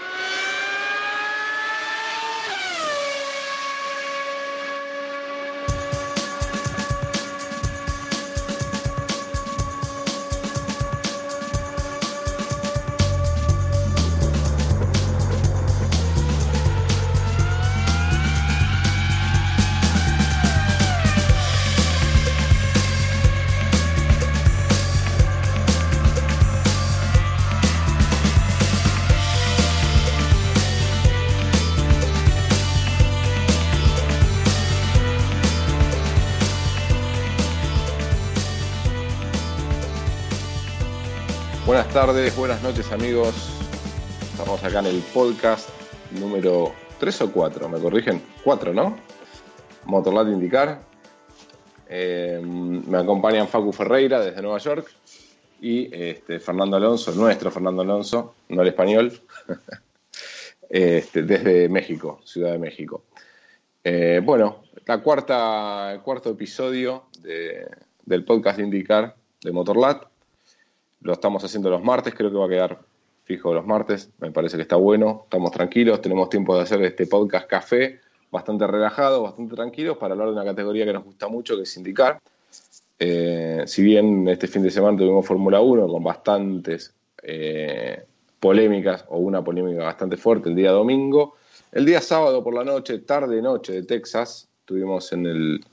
you tardes, buenas noches amigos. Estamos acá en el podcast número 3 o 4, me corrigen, 4, ¿no? Motorlat Indicar. Eh, me acompañan Facu Ferreira desde Nueva York y este, Fernando Alonso, nuestro Fernando Alonso, no el español, este, desde México, Ciudad de México. Eh, bueno, la cuarta, el cuarto episodio de- del podcast Indicar de Motorlat. Lo estamos haciendo los martes, creo que va a quedar fijo los martes. Me parece que está bueno, estamos tranquilos, tenemos tiempo de hacer este podcast café, bastante relajado, bastante tranquilos, para hablar de una categoría que nos gusta mucho, que es indicar. Eh, si bien este fin de semana tuvimos Fórmula 1 con bastantes eh, polémicas, o una polémica bastante fuerte el día domingo, el día sábado por la noche, tarde-noche de Texas, tuvimos en el,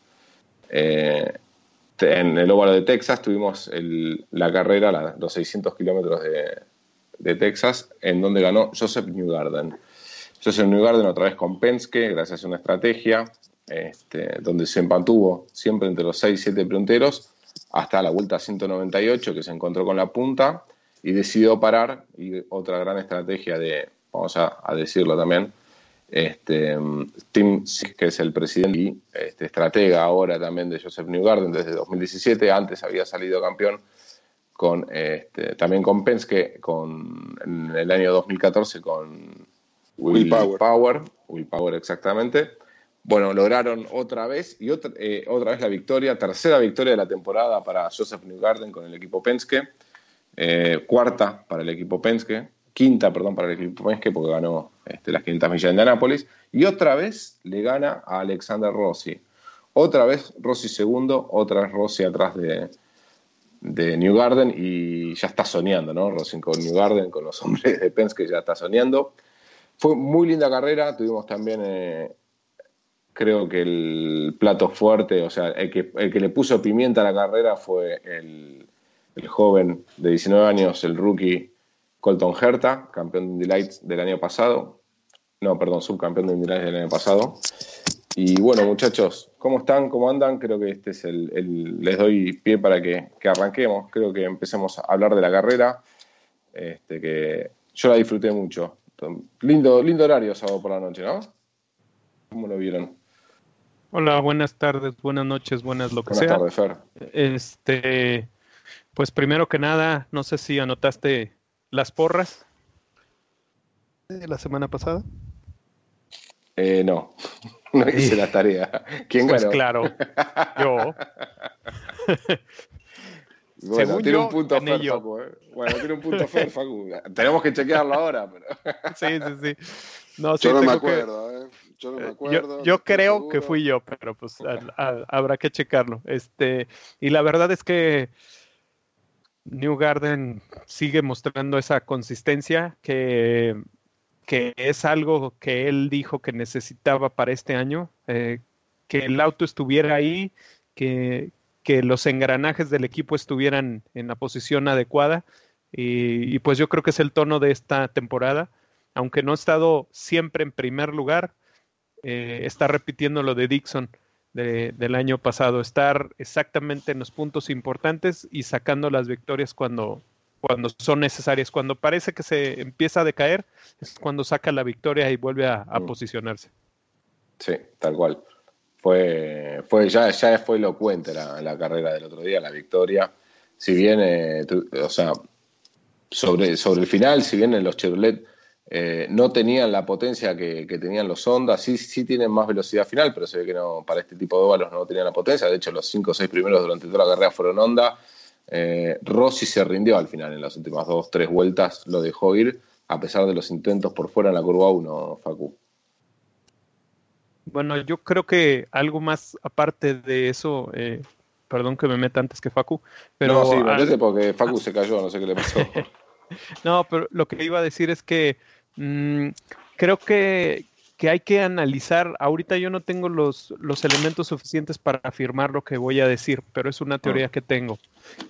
eh, en el óvalo de Texas tuvimos el- la carrera, la- los 600 kilómetros de, Texas, en donde ganó Joseph Newgarden. Joseph Newgarden otra vez con Penske, gracias a una estrategia, este, donde se mantuvo siempre entre los 6 y 7 punteros, hasta la vuelta 198, que se encontró con la punta y decidió parar. Y otra gran estrategia de, vamos a decirlo también, este, Tim que es el presidente y este, estratega ahora también de Joseph Newgarden desde 2017, antes había salido campeón con este, también con Penske con, en el año 2014 con Will, Will Power. Power, Will Power exactamente. Bueno, lograron otra vez y otra, eh, otra vez la victoria, tercera victoria de la temporada para Joseph Newgarden con el equipo Penske, eh, cuarta para el equipo Penske, quinta, perdón, para el equipo Penske porque ganó las 500 millas de Indianápolis y otra vez le gana a Alexander Rossi. Otra vez Rossi segundo, otra vez Rossi atrás de, de New Garden y ya está soñando, ¿no? Rossi con New Garden, con los hombres de Penske ya está soñando. Fue muy linda carrera, tuvimos también, eh, creo que el plato fuerte, o sea, el que, el que le puso pimienta a la carrera fue el, el joven de 19 años, el rookie Colton Herta, campeón de Indy Lights del año pasado. No, perdón, subcampeón de Indy Lights del año pasado. Y bueno, muchachos, ¿cómo están? ¿Cómo andan? Creo que este es el, el- les doy pie para que, que arranquemos. Creo que empecemos a hablar de la carrera, este, que yo la disfruté mucho. Lindo, lindo horario sábado por la noche, ¿no? ¿Cómo lo vieron? Hola, buenas tardes, buenas noches, buenas lo que Buenas sea. tardes, Fer. Este, pues primero que nada, no sé si anotaste las porras de la semana pasada. Eh, no, no hice la tarea. ¿Quién Pues ganó? claro, yo. Bueno, Según tiene yo, un punto Fer, yo. Facu. ¿eh? Bueno, tiene un punto Fer, Facu. Tenemos que chequearlo ahora, pero... Sí, sí, sí. No, sí, Yo no me tengo que- acuerdo, ¿eh? Yo no me Eh, acuerdo. Yo, no yo creo seguro. que fui yo, pero pues al- al- habrá que checarlo. Este, y la verdad es que New Garden sigue mostrando esa consistencia que, que es algo que él dijo que necesitaba para este año, eh, que el auto estuviera ahí, que, que los engranajes del equipo estuvieran en la posición adecuada. Y, pues yo creo que es el tono de esta temporada. Aunque no ha estado siempre en primer lugar, eh, está repitiendo lo de Dixon de- del año pasado, estar exactamente en los puntos importantes y sacando las victorias cuando, cuando son necesarias. Cuando parece que se empieza a decaer, es cuando saca la victoria y vuelve a, mm. posicionarse. Sí, tal cual. Fue, fue ya, ya fue elocuente la, la carrera del otro día, la victoria. Si bien, eh, o sea, sobre, sobre el final, si bien en los Chevrolet eh, no tenían la potencia que, tenían los Honda, sí, sí tienen más velocidad final, pero se ve que no para este tipo de óvalos no tenían la potencia. De hecho, los 5 o 6 primeros durante toda la carrera fueron Honda. Eh, Rossi se rindió al final en las últimas dos, tres vueltas, lo dejó ir, a pesar de los intentos por fuera en la curva 1, Facu. Bueno, yo creo que algo más aparte de eso, eh, perdón que me meta antes que Facu, pero... No, sí, me porque Facu se cayó, no sé qué le pasó. no, pero lo que iba a decir es que mm, creo que, que hay que analizar, ahorita yo no tengo los, los, elementos suficientes para afirmar lo que voy a decir, pero es una teoría ah. que tengo.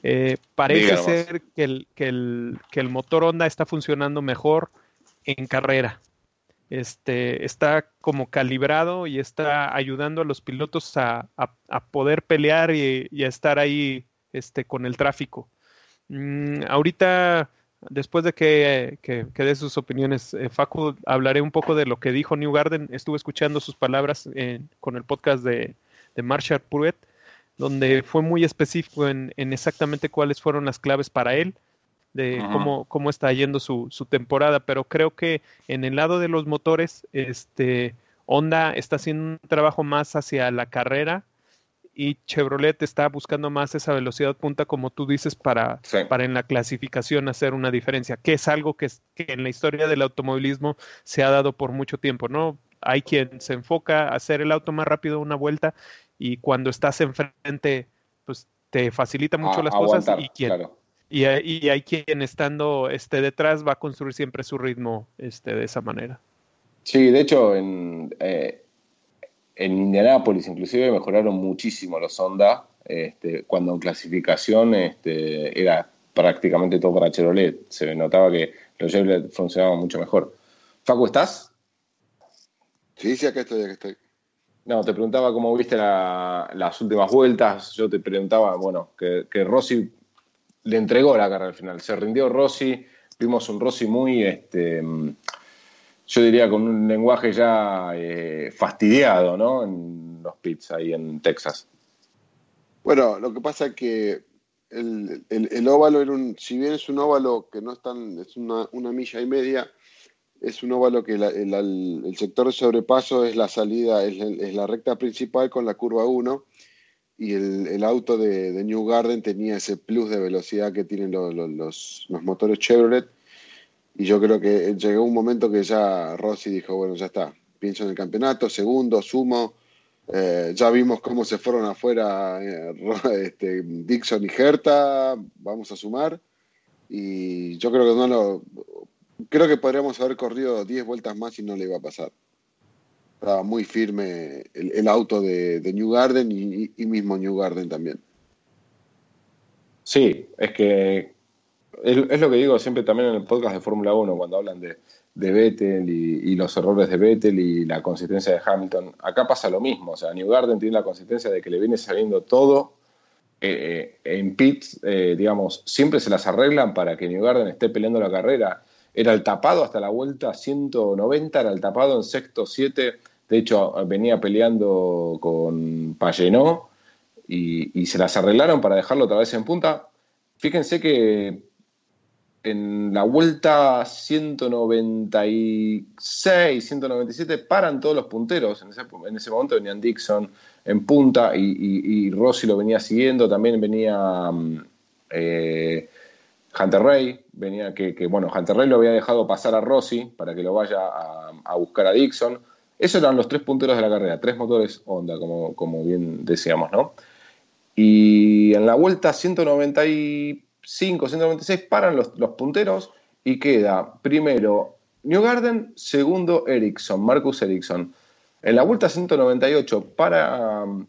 Eh, parece ser que el, que, el, que el motor Honda está funcionando mejor en carrera. Este, está como calibrado y está ayudando a los pilotos a, a, poder pelear y, a estar ahí este, con el tráfico. Mm, ahorita después de que, que, dé sus opiniones, eh, Facu, hablaré un poco de lo que dijo New Garden. Estuve escuchando sus palabras con el podcast de, de Marshall Pruitt, donde fue muy específico en, exactamente cuáles fueron las claves para él, de cómo, cómo está yendo su, su, temporada. Pero creo que en el lado de los motores, este, Honda está haciendo un trabajo más hacia la carrera y Chevrolet está buscando más esa velocidad punta, como tú dices, para, para en la clasificación hacer una diferencia, que es algo que, en la historia del automovilismo se ha dado por mucho tiempo, ¿no? Hay quien se enfoca a hacer el auto más rápido una vuelta y cuando estás enfrente, pues te facilita mucho las cosas y quien, y, y, hay quien estando este, detrás va a construir siempre su ritmo este, de esa manera. Sí, de hecho, en, eh, en Indianápolis inclusive mejoraron muchísimo los Honda, este, cuando en clasificación este, era prácticamente todo para Chevrolet. Se notaba que los Chevrolet funcionaban mucho mejor. Facu, ¿estás? Sí, sí, acá estoy, acá estoy. No, te preguntaba cómo viste las últimas vueltas. Yo te preguntaba, bueno, que, que, Rossi le entregó la carrera al final. Se rindió Rossi. Vimos un Rossi muy este, yo diría con un lenguaje ya eh, fastidiado, ¿no? En los pits ahí en Texas. Bueno, lo que pasa es que el, óvalo era un, si bien es un óvalo que no es tan, es una, milla y media, es un óvalo que el, sector de sobrepaso es la salida, es, la recta principal con la curva 1 y el, auto de, New Garden tenía ese plus de velocidad que tienen los, los motores Chevrolet y yo creo que llegó un momento que ya Rossi dijo, bueno, ya está, pienso en el campeonato, segundo, sumo. Eh, ya vimos cómo se fueron afuera eh, este, Dixon y Herta, vamos a sumar. Y yo creo que no lo. Creo que podríamos haber corrido 10 vueltas más y no le iba a pasar. Estaba muy firme el, auto de, New Garden y, y mismo New Garden también. Sí, es que es, lo que digo siempre también en el podcast de Fórmula 1, cuando hablan de, de Vettel y, los errores de Vettel y la consistencia de Hamilton. Acá pasa lo mismo, o sea, New Garden tiene la consistencia de que le viene saliendo todo eh, eh, en pits, eh, digamos, siempre se las arreglan para que New Garden esté peleando la carrera. Era el tapado hasta la vuelta 190, era el tapado en sexto 7, de hecho venía peleando con Payenó y, y se las arreglaron para dejarlo otra vez en punta. Fíjense que en la vuelta 196, 197 paran todos los punteros. En ese, en ese momento venían Dixon en punta y, Rossi lo venía siguiendo. También venía mm, eh, Hunter Ray, venía que, bueno, Hunter Ray lo había dejado pasar a Rossi para que lo vaya a, buscar a Dixon. Esos eran los tres punteros de la carrera, tres motores Honda, como, como bien decíamos, ¿no? Y en la vuelta 190 5, 196 paran los, punteros y queda primero New Garden, segundo Ericsson, Marcus Ericsson. En la vuelta 198 para um,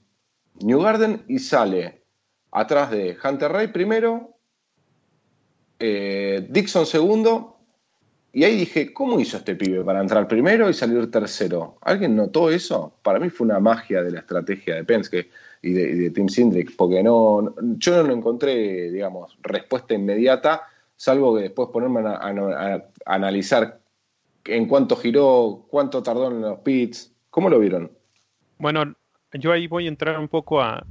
New Garden y sale atrás de Hunter Ray primero, eh, Dixon segundo, y ahí dije, ¿cómo hizo este pibe para entrar primero y salir tercero? ¿Alguien notó eso? Para mí fue una magia de la estrategia de Penske y de, Tim Sindrick, porque no, yo no encontré, digamos, respuesta inmediata, salvo que después ponerme a, analizar en cuánto giró, cuánto tardó en los pits. ¿Cómo lo vieron? Bueno, yo ahí voy a entrar un poco a,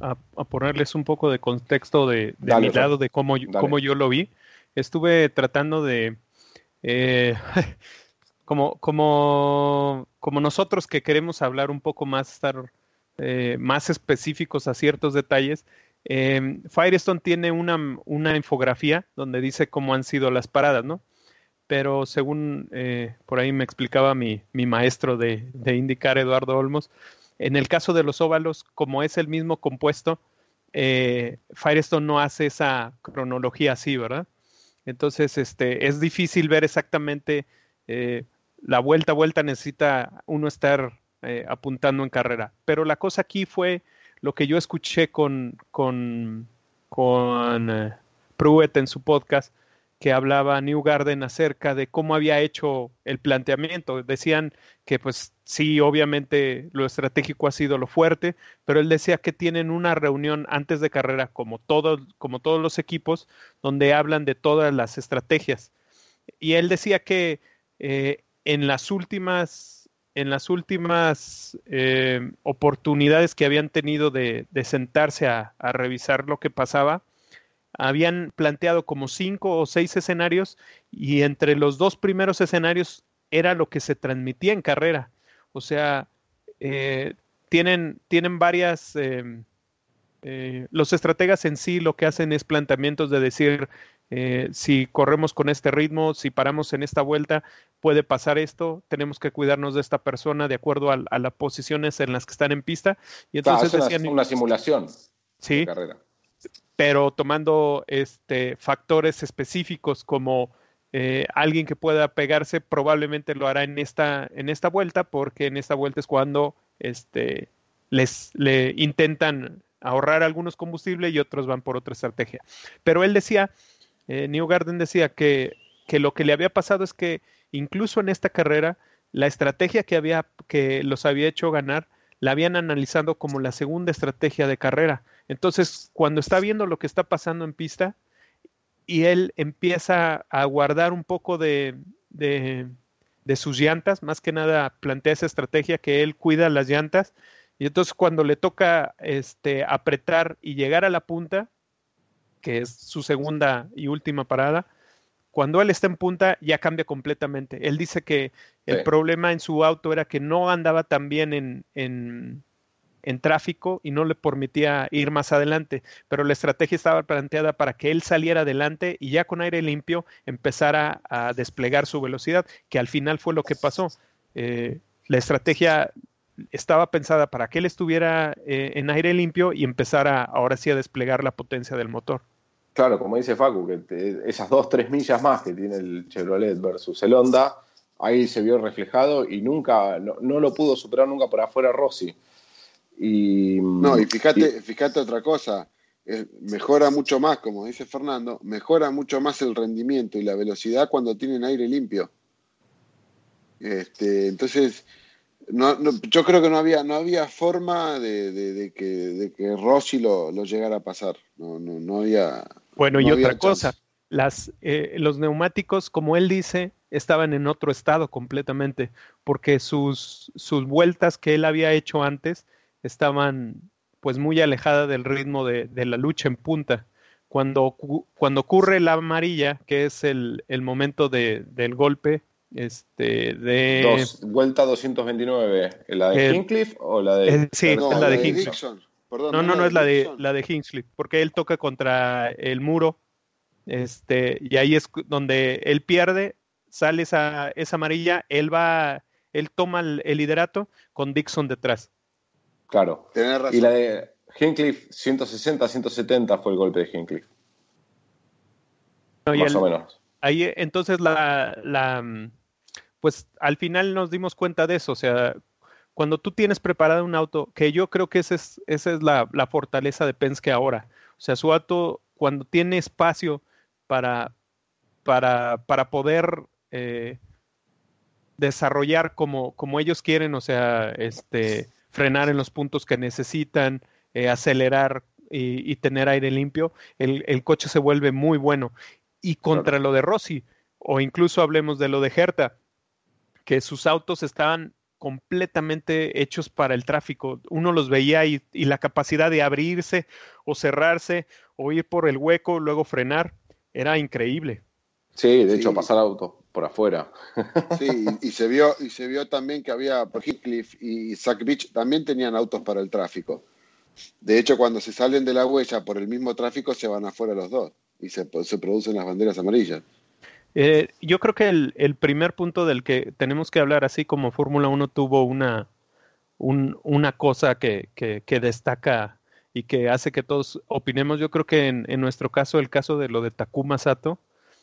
ponerles un poco de contexto de, mi lado, de cómo, cómo, yo lo vi. Estuve tratando de... Eh, como, como, como nosotros que queremos hablar un poco más, estar eh, más específicos a ciertos detalles, eh, Firestone tiene una, una, infografía donde dice cómo han sido las paradas, ¿no? Pero según eh, por ahí me explicaba mi, mi maestro de, de, indicar, Eduardo Olmos, en el caso de los óvalos, como es el mismo compuesto, Firestone no hace esa cronología así, ¿verdad? Entonces, este, es difícil ver exactamente la vuelta a vuelta necesita uno estar eh, apuntando en carrera. Pero la cosa aquí fue lo que yo escuché con, con, con eh, Pruitt en su podcast, que hablaba New Garden acerca de cómo había hecho el planteamiento. Decían que pues sí, obviamente lo estratégico ha sido lo fuerte, pero él decía que tienen una reunión antes de carrera, como, todos como todos los equipos, donde hablan de todas las estrategias. Y él decía que eh, en las últimas, en las últimas eh, oportunidades que habían tenido de, sentarse a, revisar lo que pasaba, habían planteado como cinco o seis escenarios y entre los dos primeros escenarios era lo que se transmitía en carrera. O sea, eh, tienen, tienen varias... Eh, los estrategas en sí lo que hacen es planteamientos de decir, eh, si corremos con este ritmo, si paramos en esta vuelta, puede pasar esto, tenemos que cuidarnos de esta persona de acuerdo a, las posiciones en las que están en pista. Y entonces es una, simulación sí, de carrera. Pero tomando este, factores específicos como eh, alguien que pueda pegarse, probablemente lo hará en esta, en esta vuelta, porque en esta vuelta es cuando este, les le intentan ahorrar algunos combustibles y otros van por otra estrategia. Pero él decía eh, New Garden decía que, que, lo que le había pasado es que incluso en esta carrera, la estrategia que, había, que los había hecho ganar, la habían analizado como la segunda estrategia de carrera. Entonces, cuando está viendo lo que está pasando en pista y él empieza a guardar un poco de, de, de sus llantas, más que nada plantea esa estrategia que él cuida las llantas, y entonces cuando le toca este, apretar y llegar a la punta, que es su segunda y última parada, cuando él está en punta ya cambia completamente. Él dice que el problema en su auto era que no andaba tan bien en, en, tráfico y no le permitía ir más adelante, pero la estrategia estaba planteada para que él saliera adelante y ya con aire limpio empezara a desplegar su velocidad, que al final fue lo que pasó. Eh, la estrategia estaba pensada para que él estuviera eh, en aire limpio y empezara ahora sí a desplegar la potencia del motor. Claro, como dice Facu, que esas dos, tres millas más que tiene el Chevrolet versus el Honda, ahí se vio reflejado y nunca, no, lo pudo superar nunca por afuera Rossi. Y, no, y fíjate, fíjate otra cosa, mejora mucho más, como dice Fernando, mejora mucho más el rendimiento y la velocidad cuando tienen aire limpio. Este, entonces, no, yo creo que no había, no había forma de, que, de que Rossi lo, lo, llegara a pasar. No, no, no había. Bueno, y otra cosa, las, eh, los neumáticos, como él dice, estaban en otro estado completamente, porque sus, sus vueltas que él había hecho antes estaban pues muy alejadas del ritmo de, de la lucha en punta. Cuando, cuando ocurre la amarilla, que es el, el momento de, del golpe, este, de... Dos, vuelta 229, ¿la de Hinkley o la de...? sí, la de, No, no, no, es la de, la de Hinkley, porque él toca contra el muro, este, y ahí es donde él pierde, sale esa, esa amarilla, él va, él toma el, liderato con Dixon detrás. Claro. Y la de Hinkley 160, 170 fue el golpe de Hinkley. Más o menos. Ahí, entonces la, la, pues al final nos dimos cuenta de eso, o sea, cuando tú tienes preparado un auto, que yo creo que esa es, esa es la, fortaleza de Penske ahora, o sea, su auto cuando tiene espacio para, para, para poder eh, desarrollar como, como ellos quieren, o sea, este, frenar en los puntos que necesitan, eh, acelerar y, tener aire limpio, el, el, coche se vuelve muy bueno. y contra lo de Rossi, o incluso hablemos de lo de Herta, que sus autos estaban completamente hechos para el tráfico. Uno los veía y, la capacidad de abrirse o cerrarse o ir por el hueco, luego frenar, era increíble. Sí, de hecho, pasar auto por afuera. Sí, y, se vio, y se vio también que había, por Heathcliff y Sack Beach también tenían autos para el tráfico. De hecho, cuando se salen de la huella por el mismo tráfico, se van afuera los dos y se, se producen las banderas amarillas. Eh, yo creo que el, primer punto del que tenemos que hablar, así como Fórmula 1 tuvo una, una cosa que, que, destaca y que hace que todos opinemos, yo creo que en, en, nuestro caso, el caso de lo de Takuma Sato,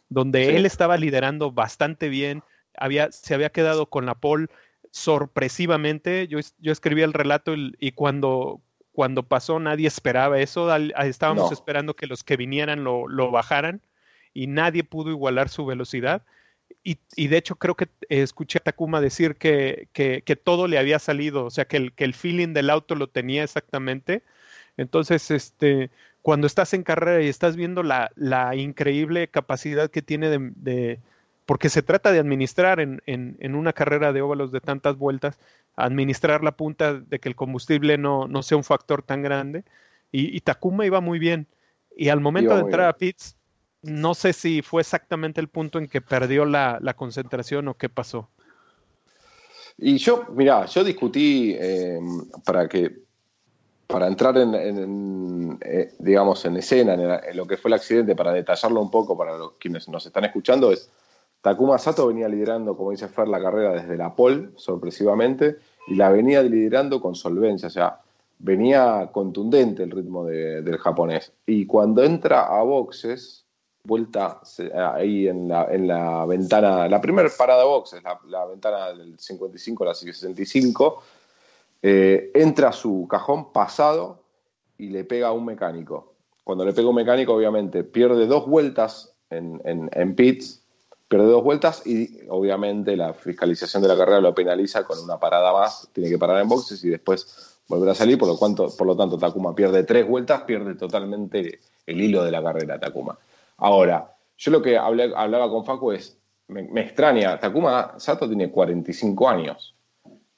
donde él estaba liderando bastante bien, había, se había quedado con la pole sorpresivamente. Yo, yo escribí el relato y, cuando, cuando pasó nadie esperaba eso. estábamos esperando que los que vinieran lo, lo, bajaran y nadie pudo igualar su velocidad. Y, y de hecho creo que escuché a Takuma decir que, que, que, todo le había salido, o sea, que el, que el feeling del auto lo tenía exactamente. Entonces, este, cuando estás en carrera y estás viendo la, la increíble capacidad que tiene de, porque se trata de administrar en, en, una carrera de óvalos de tantas vueltas, administrar la punta de que el combustible no, no sea un factor tan grande. Y, Takuma iba muy bien. Y al momento de entrar a pits, no sé si fue exactamente el punto en que perdió la, la concentración o qué pasó. Y yo, mira, yo discutí eh, para que para entrar en, eh, digamos, en escena, en, lo que fue el accidente, para detallarlo un poco para los quienes nos están escuchando, es Takuma Sato venía liderando, como dice Fer, la carrera desde la pole, sorpresivamente, y la venía liderando con solvencia, o sea, venía contundente el ritmo del japonés. Y cuando entra a boxes, vuelta ahí en la, en la ventana, la primera parada boxes, la, la ventana del 55 a la 65, eh, entra su cajón pasado y le pega a un mecánico. Cuando le pega un mecánico, obviamente, pierde dos vueltas en, en, pits, pierde dos vueltas y obviamente la fiscalización de la carrera lo penaliza con una parada más, tiene que parar en boxes y después volver a salir, por lo, cuanto, por lo tanto Takuma pierde tres vueltas, pierde totalmente el hilo de la carrera Takuma. Ahora, yo lo que hablaba con Facu es, me, extraña, Takuma Sato tiene 45 años.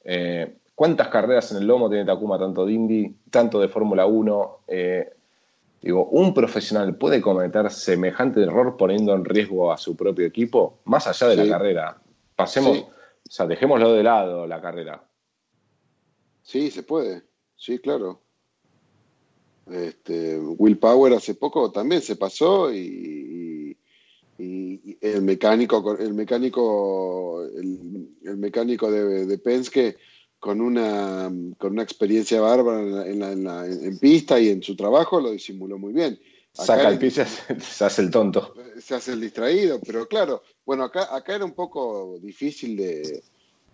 Eh, ¿Cuántas carreras en el lomo tiene Takuma, tanto de Indy, tanto de Fórmula 1? Eh, digo, ¿un profesional puede cometer semejante error poniendo en riesgo a su propio equipo? Más allá de la carrera. Pasemos, o sea, dejémoslo de lado la carrera. Sí, se puede. Sí, claro. Este, Will Power hace poco también se pasó y, el mecánico, el mecánico, el, mecánico de, de Penske con una, con una experiencia bárbara en, la, en, pista y en su trabajo, lo disimuló muy bien. Saca el pie se hace el tonto. Se hace el distraído, pero claro, bueno, acá, acá era un poco difícil de,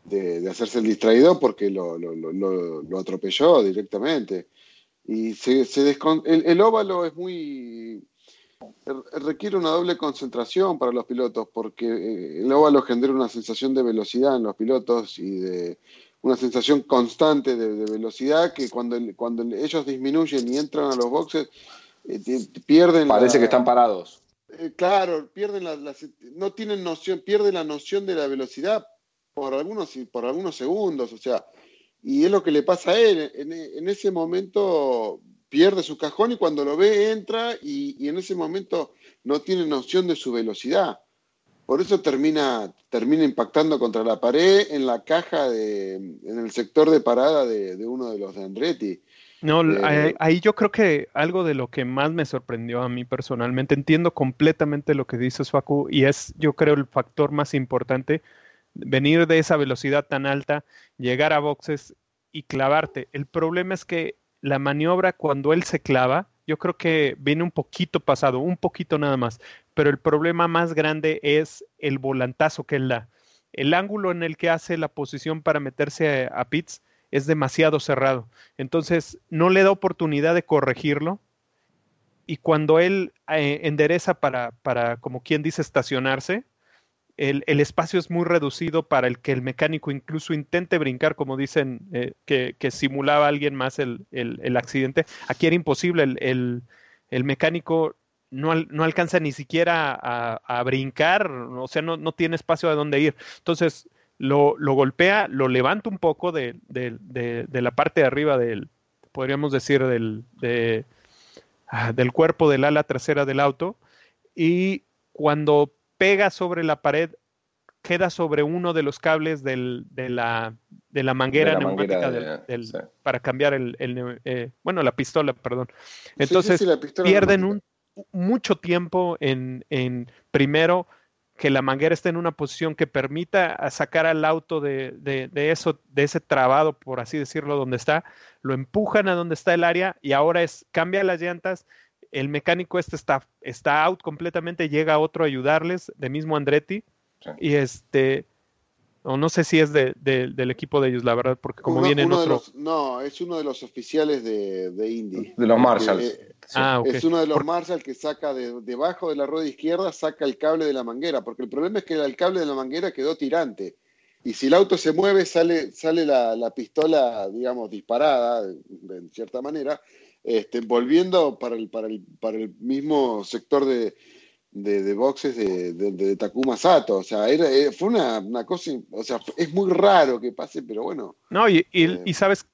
de, hacerse el distraído porque lo, lo, lo, lo atropelló directamente. Y se, se el, el, óvalo es muy... requiere una doble concentración para los pilotos porque eh, el óvalo genera una sensación de velocidad en los pilotos y de una sensación constante de, velocidad que cuando, cuando ellos disminuyen y entran a los boxes, eh, pierden. Parece que están parados. Eh, claro, pierden la, no tienen noción, pierden la noción de la velocidad por algunos, por algunos segundos, o sea, y es lo que le pasa a él. En, ese momento pierde su cajón y cuando lo ve entra y, y en ese momento no tiene noción de su velocidad. Por eso termina, termina impactando contra la pared en la caja, de, en el sector de parada de, uno de los de Andretti. No, eh, ahí yo creo que algo de lo que más me sorprendió a mí personalmente, entiendo completamente lo que dices Facu y es yo creo el factor más importante, venir de esa velocidad tan alta, llegar a boxes y clavarte. El problema es que la maniobra cuando él se clava, yo creo que viene un poquito pasado, un poquito nada más, pero el problema más grande es el volantazo que él da. El ángulo en el que hace la posición para meterse a, pits es demasiado cerrado. Entonces, no le da oportunidad de corregirlo. Y cuando él eh, endereza para, para, como quien dice, estacionarse, el, espacio es muy reducido para el que el mecánico incluso intente brincar, como dicen, eh, que, simulaba alguien más el, accidente. Aquí era imposible, el, el, mecánico no, no alcanza ni siquiera a, brincar, o sea, no, no, tiene espacio a dónde ir. Entonces lo, lo golpea, lo levanta un poco de, de, la parte de arriba del, podríamos decir, del, ah, del cuerpo del ala trasera del auto y cuando pega sobre la pared queda sobre uno de los cables del, de, la, de la manguera neumática del, para cambiar el, eh, bueno la pistola perdón. Entonces pierden un, mucho tiempo en, en, primero que la manguera esté en una posición que permita sacar al auto de, de, de, eso, de ese trabado, por así decirlo, donde está, lo empujan a donde está el área y ahora es, cambia las llantas, el mecánico este está, está out completamente, llega otro a ayudarles, de mismo Andretti, y este, o no sé si es de, del equipo de ellos, la verdad, porque como viene en otro... no, es uno de los oficiales de, de Indy. De los Marshalls. Eh, ah, Es uno de los Marshalls que saca de, debajo de la rueda izquierda, saca el cable de la manguera, porque el problema es que el cable de la manguera quedó tirante. Y si el auto se mueve, sale, sale la, la pistola, digamos, disparada, de, cierta manera, este, volviendo para el, para, el, para el mismo sector de, de, boxes de, de, Takuma Sato. O sea, era, eh, fue una, una, cosa, o sea, es muy raro que pase, pero bueno. No, y, y, eh, sabes,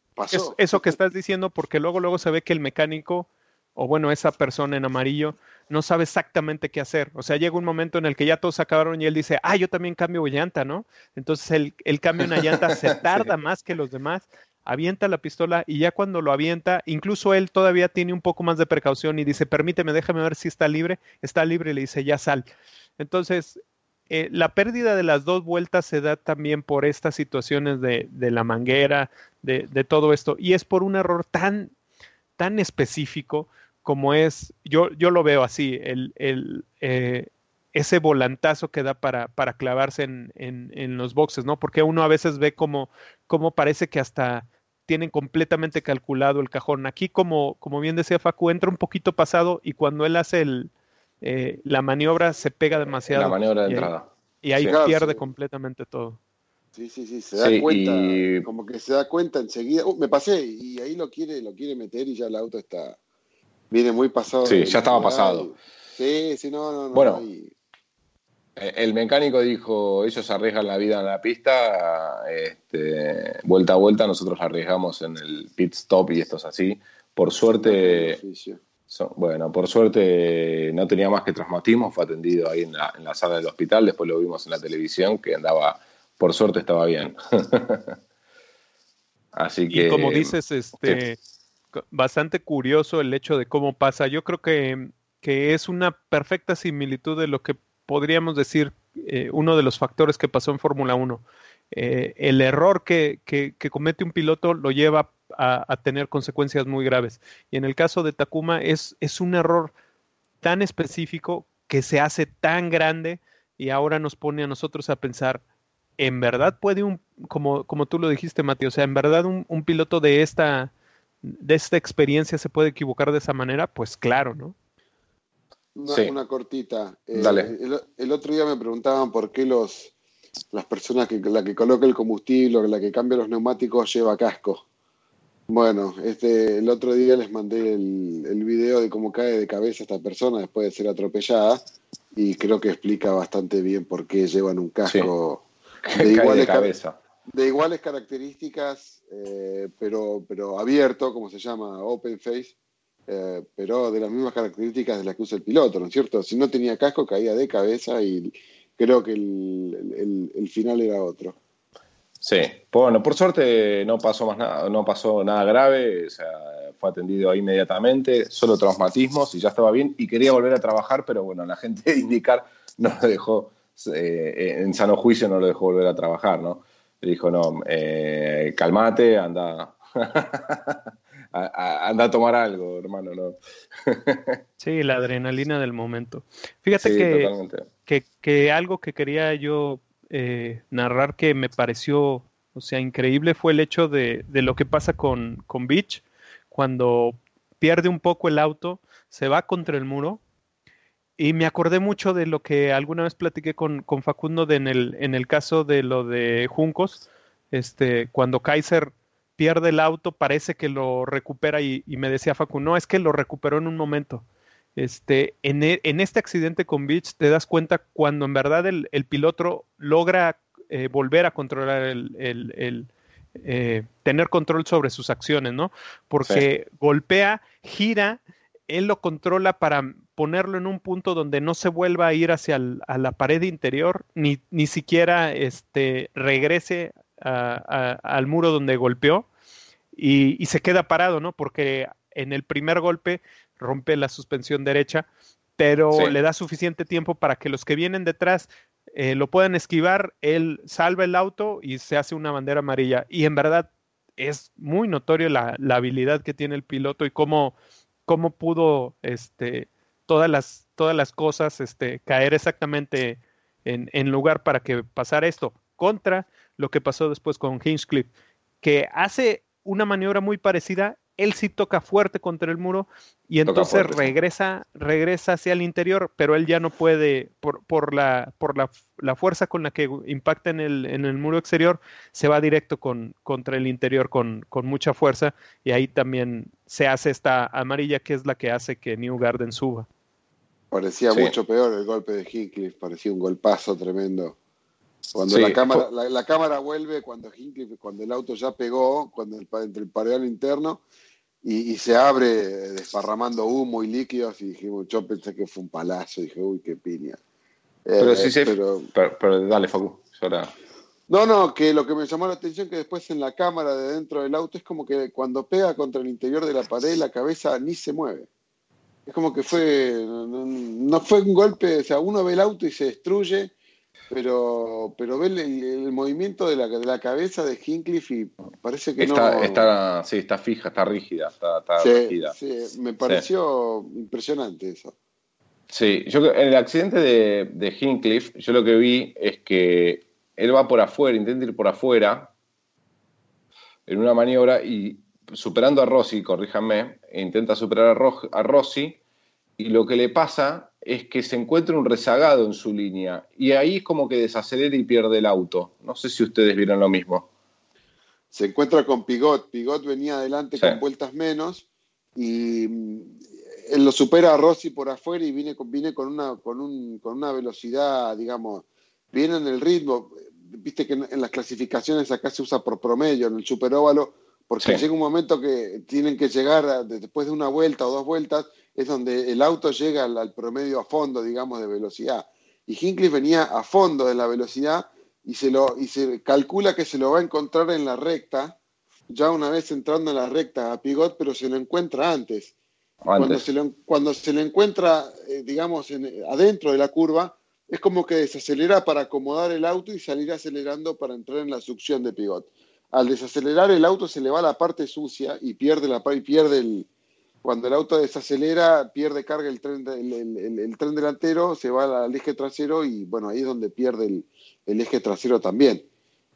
eso que estás diciendo, porque luego, luego se ve que el mecánico, o bueno, esa persona en amarillo, no sabe exactamente qué hacer. O sea, llega un momento en el que ya todos acabaron y él dice, ah, yo también cambio llanta, ¿no? Entonces el, el cambio una llanta se tarda más que los demás avienta la pistola y ya cuando lo avienta, incluso él todavía tiene un poco más de precaución y dice, permíteme, déjame ver si está libre, está libre y le dice, ya sal. Entonces, eh, la pérdida de las dos vueltas se da también por estas situaciones de, la manguera, de, de, todo esto, y es por un error tan, tan específico como es, yo, yo lo veo así, el, el, eh, ese volantazo que da para, para clavarse en, en, en, los boxes, ¿no? Porque uno a veces ve como, como parece que hasta tienen completamente calculado el cajón. Aquí, como, como bien decía Facu, entra un poquito pasado y cuando él hace el, eh, la maniobra se pega demasiado. La maniobra de entrada. y ahí pierde completamente todo. Sí, sí, sí, se da cuenta, como que se da cuenta enseguida. Uh, me pasé y ahí lo quiere, lo quiere meter y ya el auto está, viene muy pasado. Sí, ya estaba pasado. Sí, sí, no, no, no. Bueno, el mecánico dijo, ellos arriesgan la vida en la pista, este, vuelta a vuelta, nosotros arriesgamos en el pit stop y esto es así. Por suerte, bueno, por suerte no tenía más que traumatismo, fue atendido ahí en la, en la, sala del hospital, después lo vimos en la televisión que andaba, por suerte estaba bien. así que... Y como dices, este, bastante curioso el hecho de cómo pasa. Yo creo que, que es una perfecta similitud de lo que podríamos decir, eh, uno de los factores que pasó en Fórmula 1. Eh, el error que, que, comete un piloto lo lleva a, tener consecuencias muy graves. Y en el caso de Takuma es, es un error tan específico que se hace tan grande y ahora nos pone a nosotros a pensar, ¿en verdad puede un, como, como tú lo dijiste, Mati, o sea, ¿en verdad un, un piloto de esta, de esta experiencia se puede equivocar de esa manera? Pues claro, ¿no? Una, cortita. Eh, el, otro día me preguntaban por qué los, las personas que la que coloca el combustible o la que cambia los neumáticos lleva casco. Bueno, este, el otro día les mandé el, el video de cómo cae de cabeza esta persona después de ser atropellada y creo que explica bastante bien por qué llevan un casco de, iguales, cabeza. de iguales características, eh, pero, pero abierto, como se llama, open face, eh, pero de las mismas características de las que usa el piloto, ¿no es cierto? Si no tenía casco, caía de cabeza y creo que el, final era otro. Sí, bueno, por suerte no pasó más nada, no pasó nada grave, o sea, fue atendido inmediatamente, solo traumatismos y ya estaba bien y quería volver a trabajar, pero bueno, la gente de indicar no lo dejó, eh, en sano juicio no lo dejó volver a trabajar, ¿no? Le dijo, no, eh, calmate, anda, anda a tomar algo, hermano, ¿no? sí, la adrenalina del momento. Fíjate que, que, algo que quería yo eh, narrar que me pareció, o sea, increíble fue el hecho de, de lo que pasa con, con Beach cuando pierde un poco el auto, se va contra el muro. Y me acordé mucho de lo que alguna vez platiqué con, con Facundo de en, el, en el caso de lo de Juncos, este, cuando Kaiser pierde el auto, parece que lo recupera y, me decía Facu, no, es que lo recuperó en un momento. Este, en, e, en este accidente con Beach te das cuenta cuando en verdad el, el piloto logra eh, volver a controlar el, el eh, tener control sobre sus acciones, ¿no? Porque golpea, gira, él lo controla para ponerlo en un punto donde no se vuelva a ir hacia a la pared interior, ni, ni siquiera este, regrese al muro donde golpeó y, se queda parado, ¿no? Porque en el primer golpe rompe la suspensión derecha, pero le da suficiente tiempo para que los que vienen detrás eh, lo pueden esquivar, él salva el auto y se hace una bandera amarilla. Y en verdad es muy notorio la, habilidad que tiene el piloto y cómo, cómo pudo este, todas, las, todas las cosas este, caer exactamente en, en lugar para que pasara esto. Contra lo que pasó después con Hinchcliffe, que hace una maniobra muy parecida él sí toca fuerte contra el muro y entonces regresa, regresa hacia el interior, pero él ya no puede, por, por, la, por la, la, fuerza con la que impacta en el, en el muro exterior, se va directo con, contra el interior con, con mucha fuerza y ahí también se hace esta amarilla que es la que hace que New Garden suba. Parecía mucho peor el golpe de Heathcliff, parecía un golpazo tremendo. Cuando la, cámara, la, cámara vuelve, cuando cuando el auto ya pegó, cuando el, entre el paredón interno, y, se abre desparramando humo y líquidos, y dijimos, yo pensé que fue un palazo, dije, uy, qué piña. Pero sí, sí, pero, pero, dale, Facu, No, no, que lo que me llamó la atención que después en la cámara de dentro del auto es como que cuando pega contra el interior de la pared, la cabeza ni se mueve. Es como que fue, no fue un golpe, o sea, uno ve el auto y se destruye pero, pero ve el, movimiento de la, de la, cabeza de Hinckliffe y parece que está, no. Está, sí, está fija, está rígida. Está, está rígida. Sí, me pareció impresionante eso. Sí, yo en el accidente de, de yo lo que vi es que él va por afuera, intenta ir por afuera en una maniobra y superando a Rossi, corríjanme, intenta superar a, a Rossi y lo que le pasa es que se encuentra un rezagado en su línea y ahí es como que desacelera y pierde el auto. No sé si ustedes vieron lo mismo. Se encuentra con Pigot. Pigot venía adelante con vueltas menos y mm, él lo supera a Rossi por afuera y viene, viene con, una, con, un, con una velocidad, digamos, viene en el ritmo. Viste que en, las clasificaciones acá se usa por promedio, en el superóvalo, porque llega un momento que tienen que llegar después de una vuelta o dos vueltas es donde el auto llega al, promedio a fondo, digamos, de velocidad. Y Hinckley venía a fondo de la velocidad y se, lo, y se calcula que se lo va a encontrar en la recta, ya una vez entrando en la recta a Pigot, pero se lo encuentra antes. Cuando, se lo, cuando se le encuentra, eh, digamos, adentro de la curva, es como que desacelera para acomodar el auto y salir acelerando para entrar en la succión de Pigot. Al desacelerar el auto se le va la parte sucia y pierde, la, y pierde el, cuando el auto desacelera, pierde carga el tren, el, tren delantero, se va al eje trasero y bueno, ahí es donde pierde el, eje trasero también.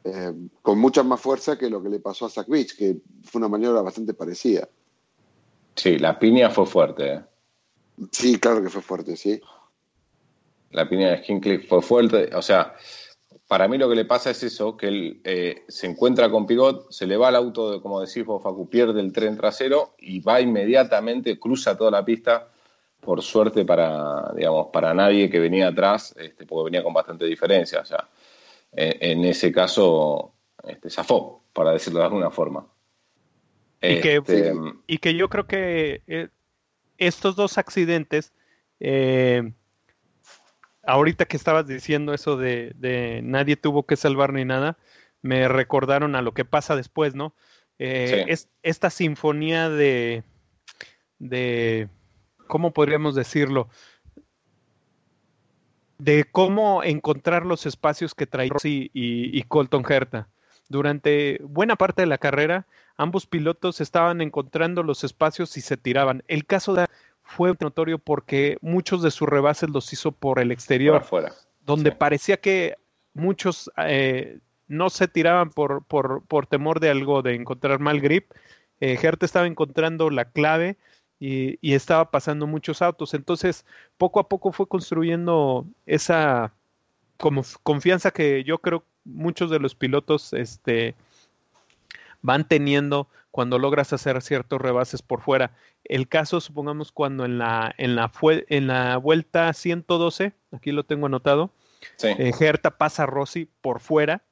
Eh, con mucha más fuerza que lo que le pasó a Zach Beach, que fue una maniobra bastante parecida. Sí, la piña fue fuerte. ¿eh? Sí, claro que fue fuerte, sí. La piña de Hinckley fue fuerte, o sea, para mí lo que le pasa es eso, que él eh, se encuentra con Pigot, se le va el auto, como decís vos, Facu, pierde el tren trasero y va inmediatamente, cruza toda la pista, por suerte para, digamos, para nadie que venía atrás, este, porque venía con bastante diferencia. O sea, en, ese caso, este, zafó, para decirlo de alguna forma. Y, que, este, y que yo creo que eh, estos dos accidentes... Eh, ahorita que estabas diciendo eso de, nadie tuvo que salvar ni nada, me recordaron a lo que pasa después, ¿no? Eh, es, esta sinfonía de, de, ¿cómo podríamos decirlo? De cómo encontrar los espacios que trae Rossi y, y Colton Herta. Durante buena parte de la carrera, ambos pilotos estaban encontrando los espacios y se tiraban. El caso de fue notorio porque muchos de sus rebases los hizo por el exterior, donde parecía que muchos eh, no se tiraban por, por, por, temor de algo, de encontrar mal grip. Eh, estaba encontrando la clave y, y, estaba pasando muchos autos. Entonces, poco a poco fue construyendo esa como confianza que yo creo muchos de los pilotos este, van teniendo cuando logras hacer ciertos rebases por fuera. El caso, supongamos, cuando en la, en la, en la vuelta 112, aquí lo tengo anotado, sí. Eh, pasa a Rossi por fuera,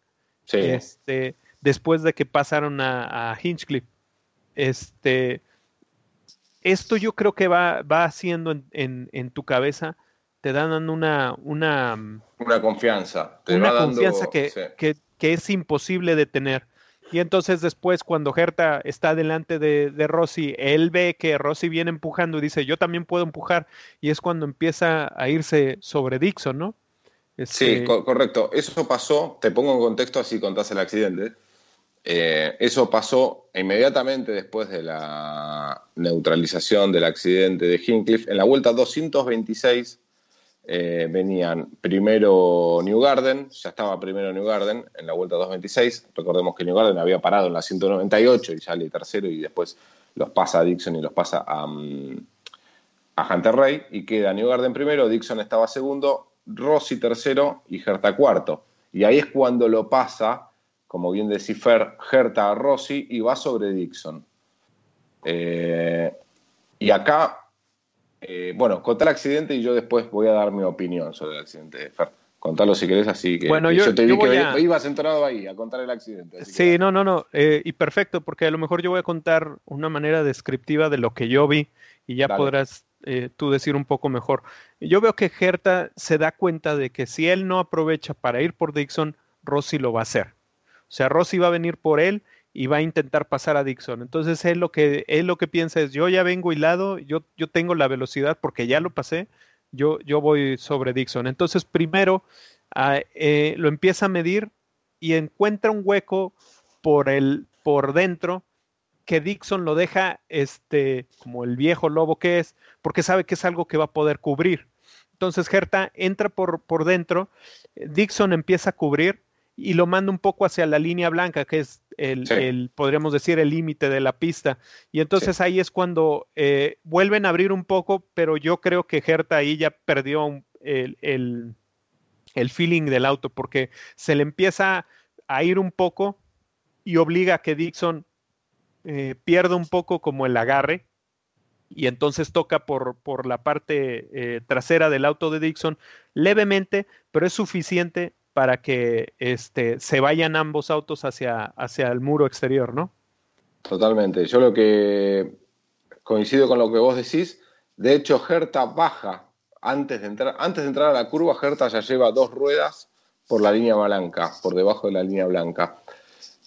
este, después de que pasaron a, a Hinchcliffe. Este, esto yo creo que va, va haciendo en, en, tu cabeza, te dan una... Una, una confianza. una confianza que, que, que, es imposible de tener. Y entonces después, cuando Herta está delante de, de, Rossi, él ve que Rossi viene empujando y dice, yo también puedo empujar. Y es cuando empieza a irse sobre Dixon, ¿no? Sí, este correcto. Eso pasó, te pongo en contexto así contás el accidente. Eh, eso pasó inmediatamente después de la neutralización del accidente de Hincliffe. En la vuelta 226 eh, venían primero New Garden, ya estaba primero New Garden en la vuelta 226. Recordemos que New Garden había parado en la 198 y sale tercero y después los pasa a Dixon y los pasa a, mm, a Hunter Ray y queda New Garden primero, Dixon estaba segundo, Rossi tercero y Herta cuarto. Y ahí es cuando lo pasa, como bien decía Fer, Herta a Rossi y va sobre Dixon. Eh, y acá eh, bueno, contá el accidente y yo después voy a dar mi opinión sobre el accidente de Fer. Contalo si querés así que, bueno, yo, te vi que ibas entrado ahí a contar el accidente. Sí, no, no, no, eh, y perfecto, porque a lo mejor yo voy a contar una manera descriptiva de lo que yo vi y ya podrás eh, tú decir un poco mejor. Yo veo que Gerta se da cuenta de que si él no aprovecha para ir por Dixon, Rossi lo va a hacer. O sea, Rossi va a venir por él y va a intentar pasar a Dixon. Entonces él lo que, lo que piensa es, yo ya vengo hilado, yo, yo tengo la velocidad porque ya lo pasé, yo, yo voy sobre Dixon. Entonces primero ah, eh, lo empieza a medir y encuentra un hueco por, el, por dentro que Dixon lo deja este, como el viejo lobo que es, porque sabe que es algo que va a poder cubrir. Entonces Gerta entra por, por dentro, Dixon empieza a cubrir y lo manda un poco hacia la línea blanca, que es el, podríamos decir, el límite de la pista. Y entonces ahí es cuando eh, vuelven a abrir un poco, pero yo creo que Gerta ahí ya perdió el, el, feeling del auto, porque se le empieza a ir un poco y obliga a que Dixon eh, pierda un poco como el agarre. Y entonces toca por, por la parte eh, trasera del auto de Dixon levemente, pero es suficiente para que este, se vayan ambos autos hacia, hacia el muro exterior, ¿no? Totalmente. Yo lo que coincido con lo que vos decís. De hecho, Herta baja antes de entrar, antes de entrar a la curva. Herta ya lleva dos ruedas por la línea blanca, por debajo de la línea blanca.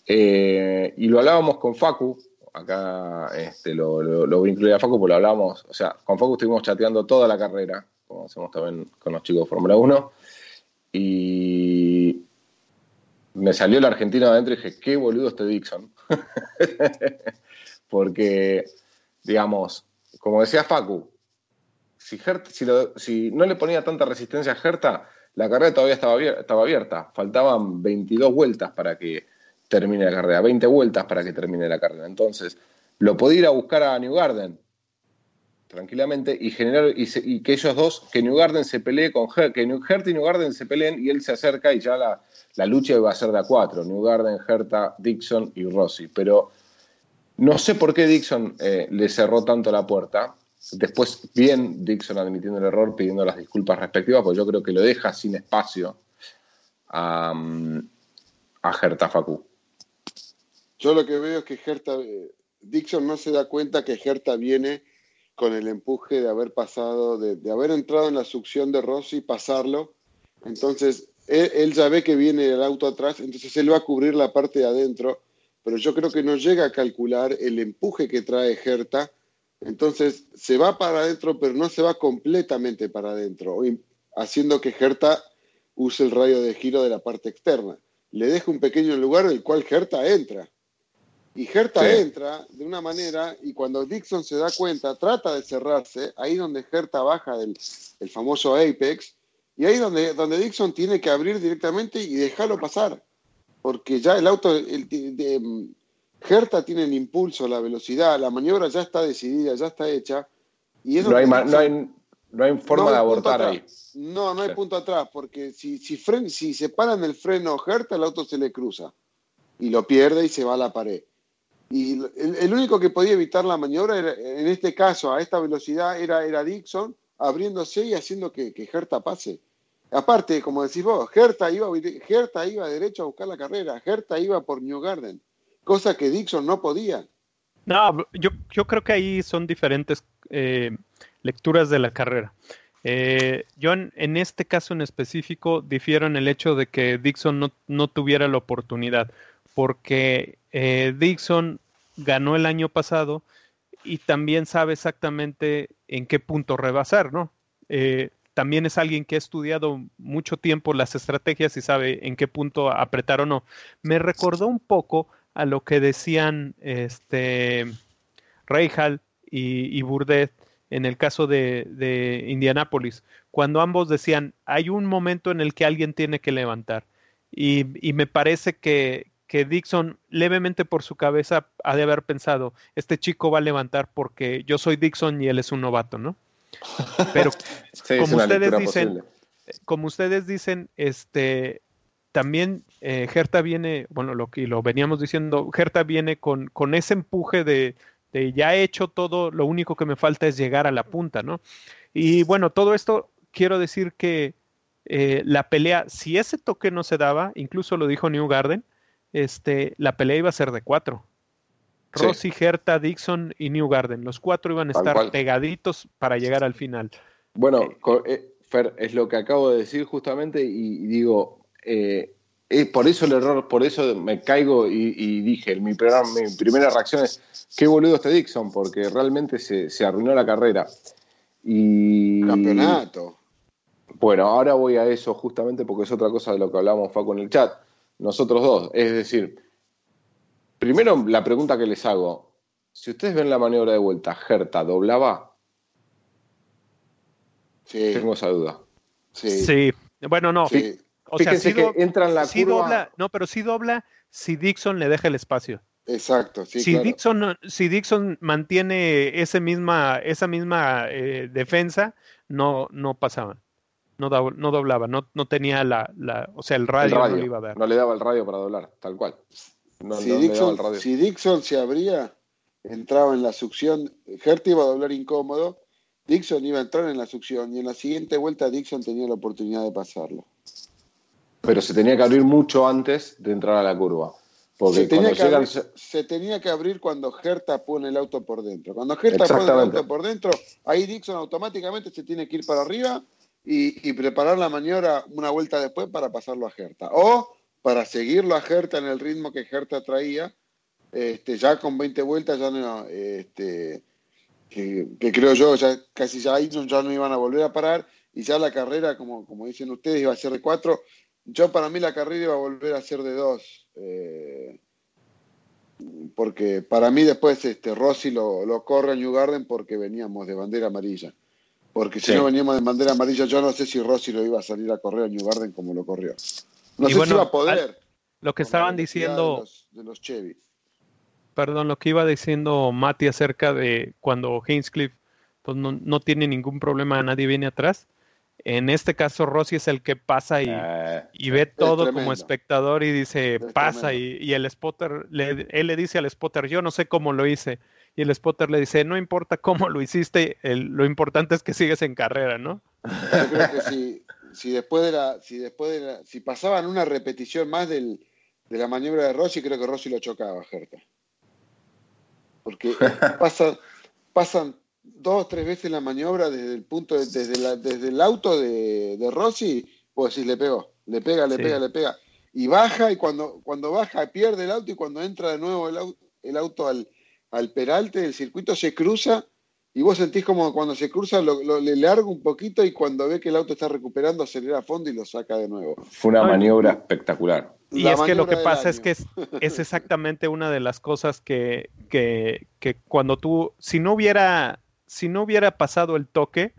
Eh, y lo hablábamos con Facu, acá este, lo, lo, voy a incluir a Facu porque lo hablábamos, o sea, con Facu estuvimos chateando toda la carrera, como hacemos también con los chicos de Fórmula 1, y me salió el argentino adentro y dije, qué boludo este Dixon. Porque, digamos, como decía Facu, si, no le ponía tanta resistencia a Herta, la carrera todavía estaba, estaba abierta. Faltaban 22 vueltas para que termine la carrera, 20 vueltas para que termine la carrera. Entonces, lo podía ir a buscar a New Garden, tranquilamente y generar y, que ellos dos, que New Garden se pelee con Her, que y New Garden se peleen y él se acerca y ya la, la lucha va a ser de a cuatro, New Garden, Herta, Dixon y Rossi. Pero no sé por qué Dixon eh, le cerró tanto la puerta. Después, bien Dixon admitiendo el error, pidiendo las disculpas respectivas, pues yo creo que lo deja sin espacio a, a Herta Facu. Yo lo que veo es que Herta, eh, Dixon no se da cuenta que Herta viene con el empuje de haber pasado, de, haber entrado en la succión de Rossi, pasarlo. Entonces, él, ya ve que viene el auto atrás, entonces él va a cubrir la parte de adentro, pero yo creo que no llega a calcular el empuje que trae Gerta. Entonces, se va para adentro, pero no se va completamente para adentro, haciendo que Gerta use el radio de giro de la parte externa. Le deja un pequeño lugar en el cual Gerta entra y Herta entra de una manera y cuando Dixon se da cuenta, trata de cerrarse, ahí donde Herta baja del el famoso Apex, y ahí donde, donde Dixon tiene que abrir directamente y dejarlo pasar. Porque ya el auto, el, de, Herta tiene el impulso, la velocidad, la maniobra ya está decidida, ya está hecha. Y no, hay, no, hay, no hay forma de abortar ahí. No, no hay punto atrás, porque si, si, si se paran el freno Herta, el auto se le cruza y lo pierde y se va a la pared. Y el, único que podía evitar la maniobra, era, en este caso, a esta velocidad, era, era Dixon, abriéndose y haciendo que, que Herta pase. Aparte, como decís vos, Herta iba, iba derecho a buscar la carrera, Herta iba por New Garden, cosa que Dixon no podía. No, yo, yo creo que ahí son diferentes eh, lecturas de la carrera. Eh, yo en, este caso en específico difiero en el hecho de que Dixon no, no tuviera la oportunidad, porque eh, Dixon ganó el año pasado y también sabe exactamente en qué punto rebasar, ¿no? Eh, también es alguien que ha estudiado mucho tiempo las estrategias y sabe en qué punto apretar o no. Me recordó un poco a lo que decían este Reijal y, y Burdett en el caso de, de Indianápolis, cuando ambos decían hay un momento en el que alguien tiene que levantar. Y, y me parece que, que Dixon levemente por su cabeza ha de haber pensado, este chico va a levantar porque yo soy Dixon y él es un novato, ¿no? Pero como ustedes dicen, como ustedes dicen, este también eh, Gerta viene, bueno, lo que lo veníamos diciendo, Gerta viene con, con ese empuje de, de, ya he hecho todo, lo único que me falta es llegar a la punta, ¿no? Y bueno, todo esto quiero decir que eh, la pelea, si ese toque no se daba, incluso lo dijo New Garden, este, la pelea iba a ser de cuatro. Rossi, Herta, Dixon y New Garden. Los cuatro iban a estar pegaditos para llegar al final. Bueno, eh, eh, Fer, es lo que acabo de decir justamente y, digo, eh, por eso el error, por eso me caigo y, dije, mi, mi, primera reacción es, qué boludo este Dixon, porque realmente se, se arruinó la carrera. Y... Campeonato. Bueno, ahora voy a eso justamente porque es otra cosa de lo que hablamos, Faco, en el chat. Nosotros dos. Es decir, Primero, la pregunta que les hago. Si ustedes ven la maniobra de vuelta, ¿Gerta doblaba? Sí. Tengo esa duda. Sí. Bueno, no. O sea, sí que entra en la sí Dobla, no, pero sí dobla si Dixon le deja el espacio. Exacto, sí, si Dixon si Dixon mantiene ese misma esa misma eh, defensa no no pasaban no, no doblaba no, no tenía la, la o sea el radio, no le iba a dar no le daba el radio para doblar tal cual si, Dixon, se abría, entraba en la succión, Hertz iba a doblar incómodo, Dixon iba a entrar en la succión y en la siguiente vuelta Dixon tenía la oportunidad de pasarlo. Pero se tenía que abrir mucho antes de entrar a la curva. Porque se, tenía que abrir, se tenía que abrir cuando Herta pone el auto por dentro. Cuando Herta pone el auto por dentro, ahí Dixon automáticamente se tiene que ir para arriba y, preparar la maniobra una vuelta después para pasarlo a Herta. O para seguirlo a Herta en el ritmo que Herta traía, este, ya con 20 vueltas ya este, que, creo yo, ya casi ya ahí ya no iban a volver a parar y ya la carrera, como, como dicen ustedes, iba a ser de cuatro. Yo para mí la carrera iba a volver a ser de dos. Eh, porque para mí después este, Rossi lo, lo, corre a New Garden porque veníamos de bandera amarilla. Porque si no veníamos de bandera amarilla, yo no sé si Rossi lo iba a salir a correr a New Garden como lo corrió. No sé si iba a poder. Lo que estaban diciendo. De los, Chevy. Perdón, lo que iba diciendo Mati acerca de cuando Hinchcliffe pues no, tiene ningún problema, nadie viene atrás. En este caso, Rossi es el que pasa y, eh, y ve todo como espectador y dice, pasa. Y, el spotter, le, él le dice al spotter, yo no sé cómo lo hice. Y el spotter le dice, no importa cómo lo hiciste, lo importante es que sigues en carrera, ¿no? Yo creo que sí si después de la, si después de si pasaban una repetición más del, de la maniobra de Rossi, creo que Rossi lo chocaba, Gerta. Porque pasan, pasan dos o tres veces la maniobra desde el punto, desde, la, desde el auto de, de Rossi, pues si le pegó, le pega, le pega, le pega. Y baja, y cuando, cuando baja pierde el auto, y cuando entra de nuevo el, auto, el auto al, al peralte del circuito se cruza y vos sentís como cuando se cruza lo, le larga un poquito y cuando ve que el auto está recuperando acelera a fondo y lo saca de nuevo. Fue una maniobra espectacular. Y es que lo que pasa es que es, es, exactamente una de las cosas que, que, que, cuando tú, si no hubiera, si no hubiera pasado el toque,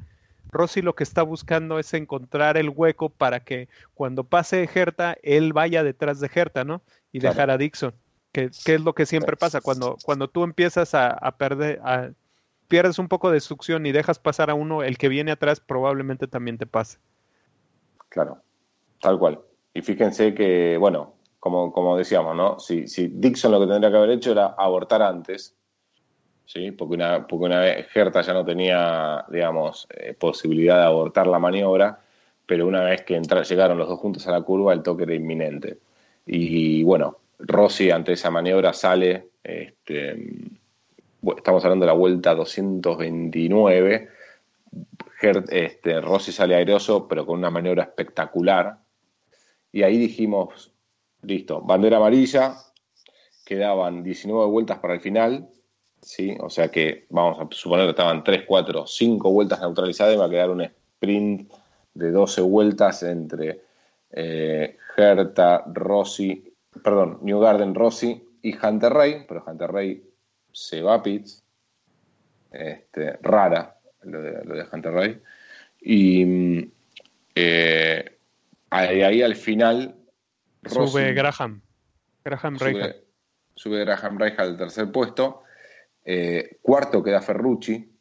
Rossi lo que está buscando es encontrar el hueco para que cuando pase Herta, él vaya detrás de Herta, ¿no? Y dejar a Dixon. Que, que, es lo que siempre pasa cuando, cuando tú empiezas a, a perder, a, pierdes un poco de succión y dejas pasar a uno, el que viene atrás probablemente también te pase. Claro, tal cual. Y fíjense que, bueno, como, como decíamos, ¿no? Si, si Dixon lo que tendría que haber hecho era abortar antes, ¿sí? Porque una, porque una vez Herta ya no tenía, digamos, eh, posibilidad de abortar la maniobra, pero una vez que llegaron los dos juntos a la curva, el toque era inminente. Y, bueno, Rossi ante esa maniobra sale, este, estamos hablando de la vuelta 229, este, Rossi sale airoso, pero con una maniobra espectacular. Y ahí dijimos, listo, bandera amarilla, quedaban 19 vueltas para el final, ¿sí? O sea que vamos a suponer que estaban 3, 4, 5 vueltas neutralizadas y va a quedar un sprint de 12 vueltas entre eh, Herta, Rossi, perdón, New Garden, Rossi y Hunter Ray, pero Hunter Ray se va a pits, este, rara lo de, lo de Hunter Ray, y eh, ahí, al final sube Graham, Graham sube, sube Graham Reich al tercer puesto. Eh, cuarto queda Ferrucci.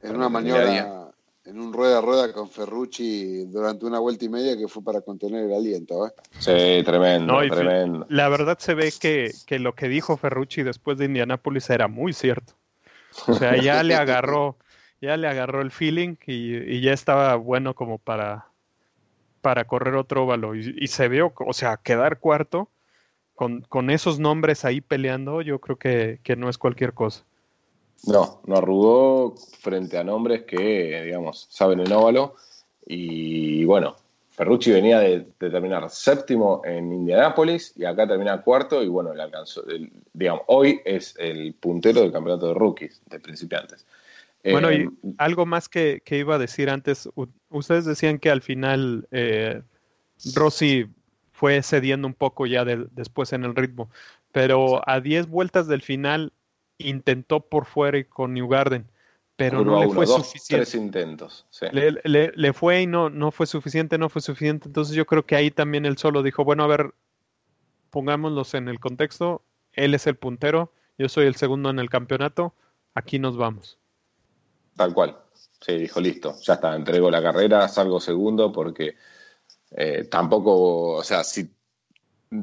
En una maniobra, en un rueda a rueda con Ferrucci durante una vuelta y media que fue para contener el aliento. ¿eh? Sí, tremendo, tremendo. La verdad se ve que, que lo que dijo Ferrucci después de Indianápolis era muy cierto. O sea, ya le agarró, ya le agarró el feeling y, ya estaba bueno como para, para correr otro óvalo. Y, se vio, o sea, quedar cuarto con, con esos nombres ahí peleando, yo creo que, que no es cualquier cosa. No, no arrugó frente a nombres que, digamos, saben el óvalo. Y bueno, Ferrucci venía de, terminar séptimo en Indianápolis y acá termina cuarto y bueno, le alcanzó. digamos, hoy es el puntero del campeonato de rookies, de principiantes. Bueno, y eh, algo más que, iba a decir antes, ustedes decían que al final eh, Rossi fue cediendo un poco ya después en el ritmo, pero a 10 vueltas del final intentó por fuera y con New Garden, pero no le fue suficiente. Tres intentos. Le, fue y no, no fue suficiente, no fue suficiente. Entonces yo creo que ahí también él solo dijo, bueno, a ver, pongámoslos en el contexto. Él es el puntero, yo soy el segundo en el campeonato, aquí nos vamos. Tal cual. Sí, dijo, listo, ya está, entrego la carrera, salgo segundo porque eh, tampoco, o sea, si,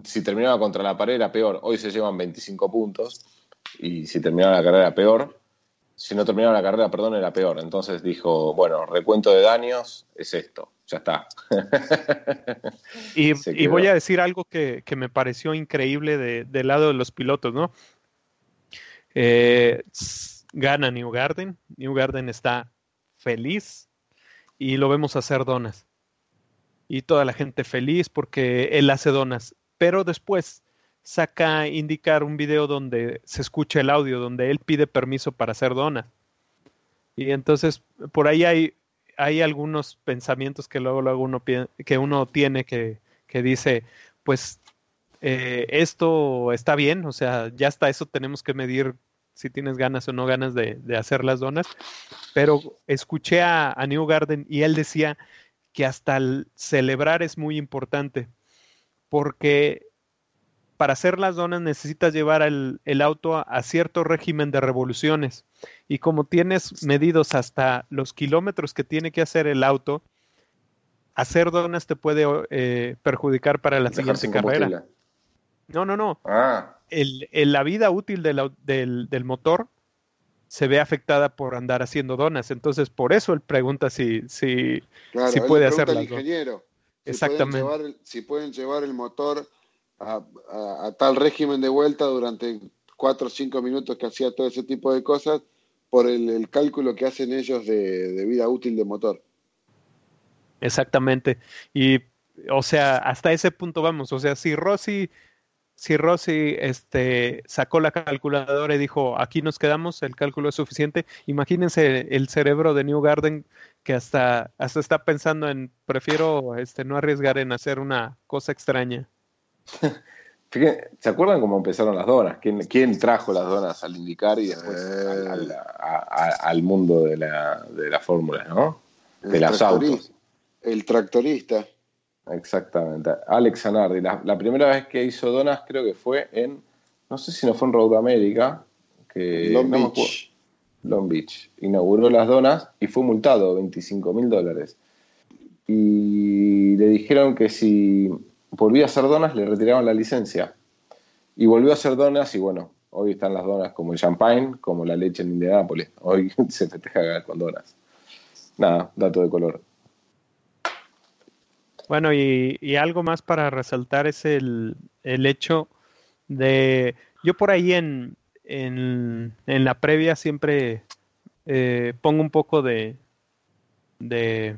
si terminaba contra la pared era peor. Hoy se llevan 25 puntos y si terminaba la carrera peor. Si no terminaba la carrera, perdón, era peor. Entonces dijo, bueno, recuento de daños es esto, ya está. y, voy a decir algo que, me pareció increíble del lado de los pilotos, ¿no? Eh, gana New Garden, New Garden está feliz y lo vemos hacer donas. Y toda la gente feliz porque él hace donas. Pero después saca indicar un video donde se escucha el audio, donde él pide permiso para hacer donas. Y entonces por ahí hay, hay algunos pensamientos que luego, luego uno, que uno tiene que, que dice, pues eh, esto está bien, o sea, ya hasta eso tenemos que medir si tienes ganas o no ganas de, de hacer las donas. Pero escuché a, a New Garden y él decía que hasta el celebrar es muy importante, porque para hacer las donas necesitas llevar el, auto a, cierto régimen de revoluciones. Y como tienes medidos hasta los kilómetros que tiene que hacer el auto, hacer donas te puede eh, perjudicar para la siguiente carrera. No, no, no. Ah. El, la vida útil del, motor se ve afectada por andar haciendo donas. Entonces, por eso él pregunta si, si, si puede hacer las ingeniero, Exactamente. si pueden llevar el motor a, tal régimen de vuelta durante cuatro o cinco minutos que hacía todo ese tipo de cosas por el, cálculo que hacen ellos de, vida útil de motor. Exactamente. Y, o sea, hasta ese punto vamos. O sea, si Rossi, si Rossi este, sacó la calculadora y dijo, aquí nos quedamos, el cálculo es suficiente, imagínense el cerebro de New Garden que hasta, hasta está pensando en, prefiero este, no arriesgar en hacer una cosa extraña. ¿Se acuerdan cómo empezaron las donas? ¿Quién, quién trajo las donas al indicar y después al, mundo de la, de la fórmula, ¿no? De las autos. El tractorista. Exactamente. Alex Zanardi. La, primera vez que hizo donas creo que fue en, no sé si no fue en Road America, que Long Beach. Long Beach. Inauguró las donas y fue multado 25 mil dólares. Y le dijeron que si volvía a hacer donas, le retiraban la licencia. Y volvió a hacer donas y bueno, hoy están las donas como el champagne, como la leche en Indianápolis. Hoy se festeja con donas. Nada, dato de color. Bueno, y, algo más para resaltar es el, hecho de, yo por ahí en, en, la previa siempre eh, pongo un poco de, de,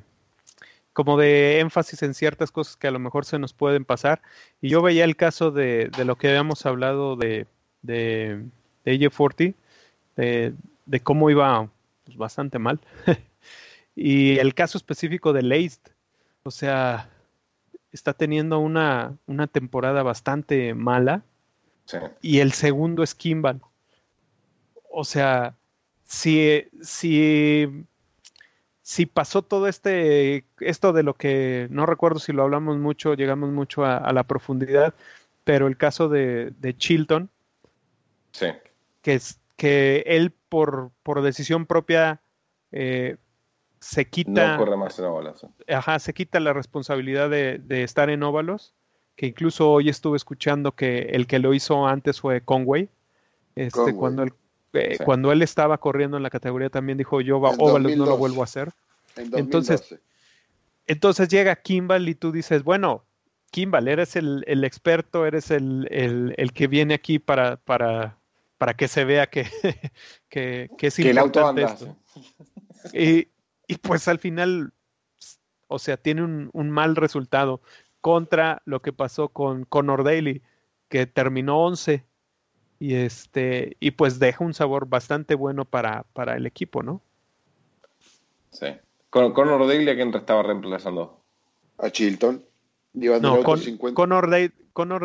como de énfasis en ciertas cosas que a lo mejor se nos pueden pasar. Y yo veía el caso de, de lo que habíamos hablado de, de, de AJ40, de, de, cómo iba pues, bastante mal. y el caso específico de Laced, o sea, está teniendo una, una temporada bastante mala. Y el segundo es Kimball. O sea, si, si si pasó todo este, esto de lo que no recuerdo si lo hablamos mucho, llegamos mucho a, la profundidad, pero el caso de, Chilton, sí. que, es, que él por, por decisión propia eh, se quita... No corre más en óvalos. Ajá, se quita la responsabilidad de, estar en óvalos, que incluso hoy estuve escuchando que el que lo hizo antes fue Conway, este, cuando él eh, cuando él estaba corriendo en la categoría también dijo yo óvalos no lo vuelvo a hacer. entonces, entonces llega Kimball y tú dices, bueno, Kimball, eres el, experto, eres el, que viene aquí para, para, para que se vea que, que, es importante esto. Y, y, pues al final, o sea, tiene un, un, mal resultado contra lo que pasó con Conor Daly, que terminó 11 y este y pues deja un sabor bastante bueno para, para el equipo, ¿no? Sí. Con, Conor Daly a quién estaba reemplazando? A Chilton. No, con, Conor,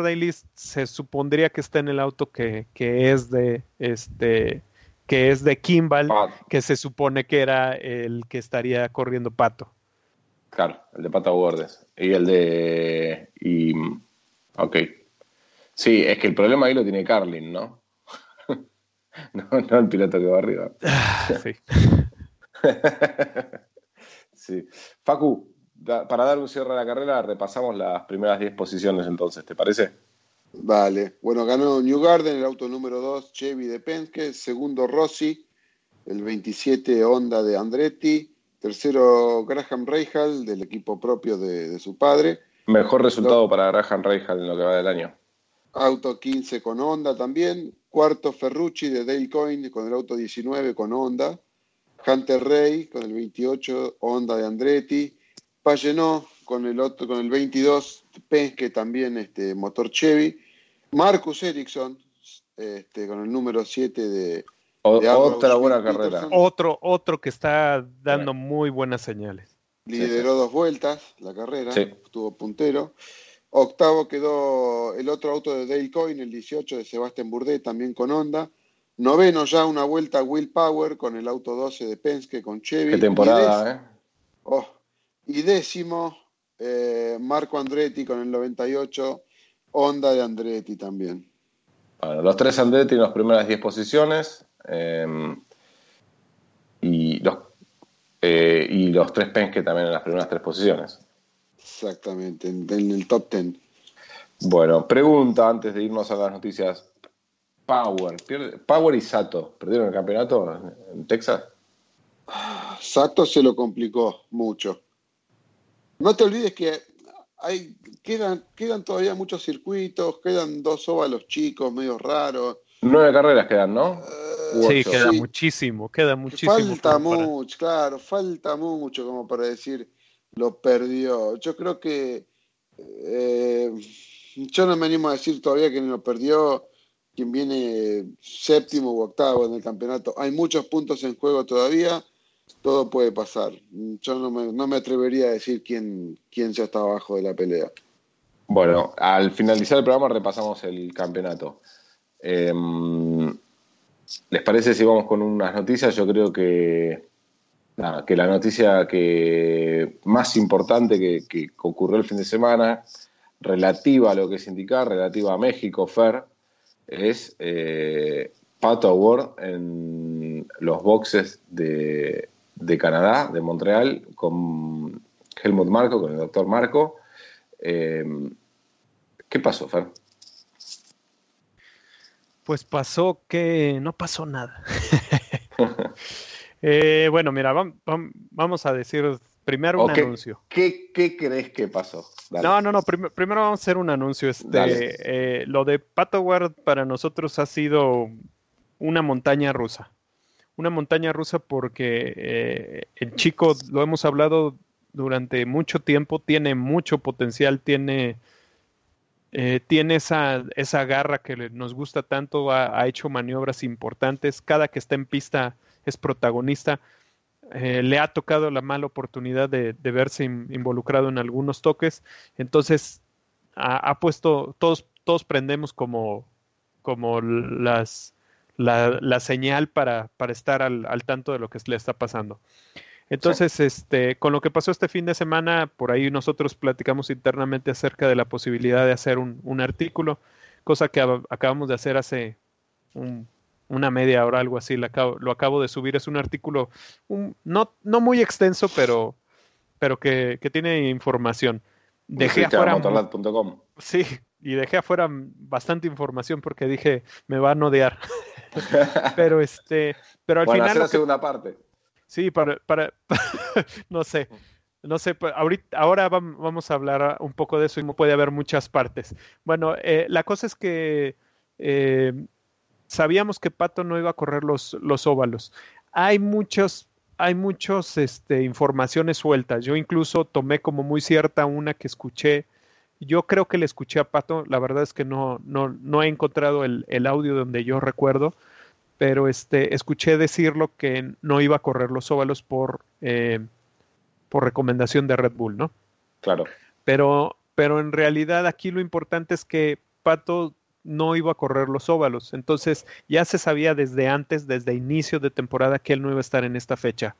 Daly, se supondría que está en el auto que, que es de este que es de Kimball, que se supone que era el que estaría corriendo Pato. Claro, el de Pato Gordes. Y el de. Y, ok, Sí, es que el problema ahí lo tiene Carlin, ¿no? no, no el piloto que va arriba. Ah, sí. sí. Facu, para dar un cierre a la carrera, repasamos las primeras 10 posiciones entonces, ¿te parece? Vale. Bueno, ganó New Garden, el auto número 2, Chevy de Penske. Segundo, Rossi, el 27 Honda de Andretti. Tercero, Graham Rahal, del equipo propio de, su padre. Mejor resultado para Graham Rahal en lo que va del año. Auto 15 con Honda también. Cuarto Ferrucci de Dale Coyne con el auto 19 con Honda. Hunter Ray con el 28 Honda de Andretti. Pagenot con el otro con el 22 Penske también este motor Chevy. Marcus Ericsson este, con el número 7 de, otra buena carrera. Otro otro que está dando muy buenas señales. Lideró dos vueltas la carrera, estuvo puntero. Octavo quedó el otro auto de Dale Coyne, el 18 de Sebastián Bourdais, también con Honda. Noveno ya una vuelta Will Power con el auto 12 de Penske con Chevy. Qué temporada, ¿eh? Oh, y décimo, eh, Marco Andretti con el 98, Honda de Andretti también. Bueno, los tres Andretti en las primeras 10 posiciones. Em, y, los, eh, y los tres Penske también en las primeras tres posiciones. Exactamente, en, el top 10. Bueno, pregunta antes de irnos a las noticias. Power, Power y Sato, ¿perdieron el campeonato en Texas? Sato se lo complicó mucho. No te olvides que hay, quedan, quedan todavía muchos circuitos, quedan dos óvalos chicos, medio raros. Nueve carreras quedan, ¿no? sí, queda muchísimo, queda muchísimo. Falta mucho, claro, falta mucho como para decir, lo perdió. Yo creo que eh, yo no me animo a decir todavía que lo perdió quien viene séptimo u octavo en el campeonato. Hay muchos puntos en juego todavía, todo puede pasar. Yo no me, no me atrevería a decir quién, quién ya está abajo de la pelea. Bueno, al finalizar el programa repasamos el campeonato. Em, ¿Les parece si vamos con unas noticias? Yo creo que que la noticia que más importante que, ocurrió el fin de semana, relativa a lo que es indicar, relativa a México, Fer, es eh, Pato Award en los boxes de, Canadá, de Montreal, con Helmut Marco, con el doctor Marco. Eh, ¿Qué pasó, Fer? Pues pasó que no pasó nada. Eh, bueno, mira, vamos a decir primero un anuncio. ¿qué, crees que pasó? No, no, no, primero vamos a hacer un anuncio. Este, eh, lo de Patoward para nosotros ha sido una montaña rusa. Una montaña rusa porque eh, el chico, lo hemos hablado durante mucho tiempo, tiene mucho potencial, tiene, eh, tiene esa, esa garra que nos gusta tanto, ha, hecho maniobras importantes, cada que está en pista es protagonista. Eh, le ha tocado la mala oportunidad de, verse involucrado en algunos toques, entonces ha, puesto, todos, todos prendemos como, como las, la, señal para, para estar al, al, tanto de lo que le está pasando. Entonces, este, con lo que pasó este fin de semana, por ahí nosotros platicamos internamente acerca de la posibilidad de hacer un, un artículo, cosa que acabamos de hacer hace una media hora, algo así, lo acabo, lo acabo de subir. Es un artículo no, no muy extenso, pero, pero que, que tiene información. Dejé afuera. Sí, y dejé afuera bastante información porque dije, me van a odiar. pero este, pero al final. Hacer la segunda parte. Sí, para, para, no sé, no sé, pues, ahorita, ahora vamos a hablar un poco de eso y puede haber muchas partes. Bueno, eh, la cosa es que eh, sabíamos que Pato no iba a correr los, los óvalos. Hay muchos, hay muchos, este, informaciones sueltas. Yo incluso tomé como muy cierta una que escuché. Yo creo que le escuché a Pato, la verdad es que no, no, no he encontrado el, el audio donde yo recuerdo, pero este, escuché decirlo que no iba a correr los óvalos por, eh, por recomendación de Red Bull, ¿no? Claro. Pero, pero en realidad aquí lo importante es que Pato no iba a correr los óvalos. Entonces ya se sabía desde antes, desde inicio de temporada, que él no iba a estar en esta fecha.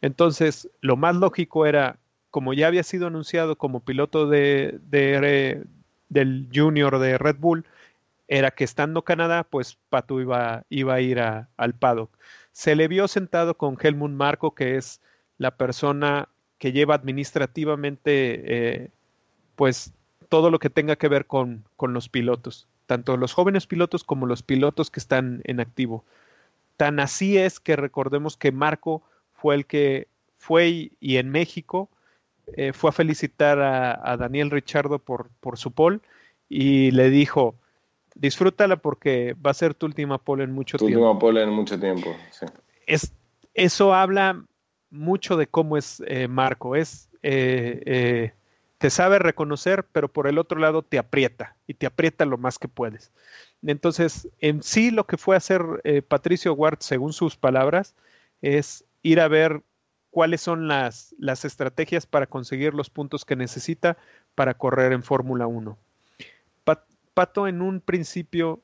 Entonces, lo más lógico era, como ya había sido anunciado como piloto de, de, del junior de Red Bull, era que estando Canadá, pues Pato iba, iba a ir al paddock. Se le vio sentado con Helmut Marco, que es la persona que lleva administrativamente, eh, pues, todo lo que tenga que ver con, con los pilotos, tanto los jóvenes pilotos como los pilotos que están en activo. Tan así es que recordemos que Marco fue el que fue y, en México eh, fue a felicitar a, a, Daniel Richardo por, por su pole y le dijo, disfrútala porque va a ser tu última pole en mucho tiempo. Tu última pole en mucho tiempo, sí. Es, eso habla mucho de cómo es eh, Marco. Es, eh, eh, te sabe reconocer, pero por el otro lado te aprieta y te aprieta lo más que puedes. Entonces, en sí lo que fue hacer Patricio Ward, según sus palabras, es ir a ver cuáles son las, las estrategias para conseguir los puntos que necesita para correr en Fórmula 1. Pato en un principio,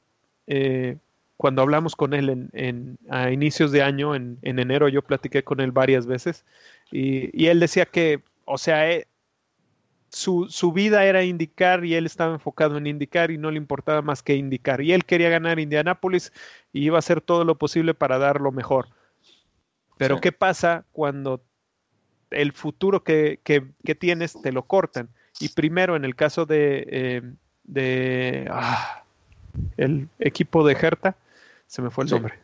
eh, cuando hablamos con él en, a inicios de año, en, enero, yo platiqué con él varias veces y, él decía que, o sea, eh, su, su, vida era indicar y él estaba enfocado en indicar y no le importaba más que indicar. Y él quería ganar Indianápolis y iba a hacer todo lo posible para dar lo mejor. Pero ¿qué pasa cuando el futuro que, que, tienes te lo cortan? Y primero, en el caso de, eh, de ah, el equipo de Hertha, se me fue el nombre.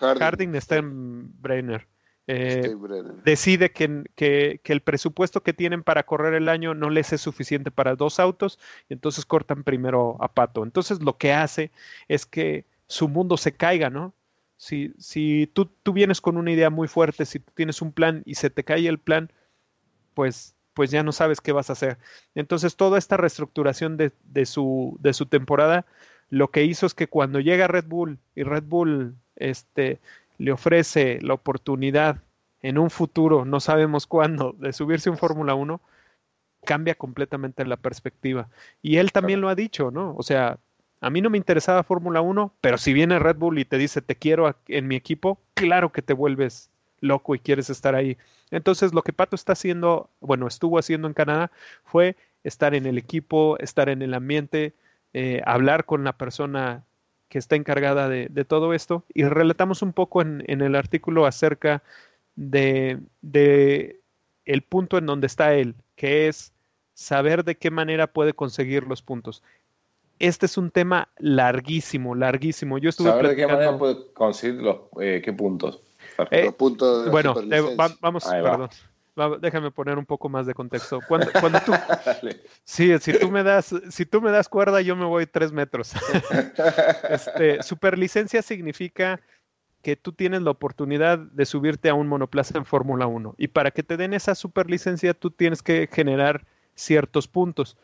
Harding, Steinbrenner. Eh, decide que, que, el presupuesto que tienen para correr el año no les es suficiente para dos autos y entonces cortan primero a Pato. Entonces lo que hace es que su mundo se caiga, ¿no? Si, si tú, tú vienes con una idea muy fuerte, si tú tienes un plan y se te cae el plan, pues pues ya no sabes qué vas a hacer. Entonces, toda esta reestructuración de, de, su, de su temporada, lo que hizo es que cuando llega Red Bull y Red Bull este, le ofrece la oportunidad en un futuro, no sabemos cuándo, de subirse un Fórmula 1, cambia completamente la perspectiva. Y él también lo ha dicho, ¿no? O sea, a mí no me interesaba Fórmula 1, pero si viene Red Bull y te dice te quiero en mi equipo, claro que te vuelves loco y quieres estar ahí. Entonces, lo que Pato está haciendo, bueno, estuvo haciendo en Canadá fue estar en el equipo, estar en el ambiente, eh, hablar con la persona que está encargada de, todo esto y relatamos un poco en, el artículo acerca de, de, el punto en donde está él, que es saber de qué manera puede conseguir los puntos. Este es un tema larguísimo, larguísimo. Yo estuve saber de qué manera puede conseguir los eh, qué puntos. Eh, los puntos bueno, vamos, perdón. Déjame poner un poco más de contexto. Cuando, cuando tú, sí, si tú me das, si tú me das cuerda, yo me voy tres metros. este, superlicencia significa que tú tienes la oportunidad de subirte a un monoplaza en Fórmula 1. Y para que te den esa superlicencia, tú tienes que generar ciertos puntos.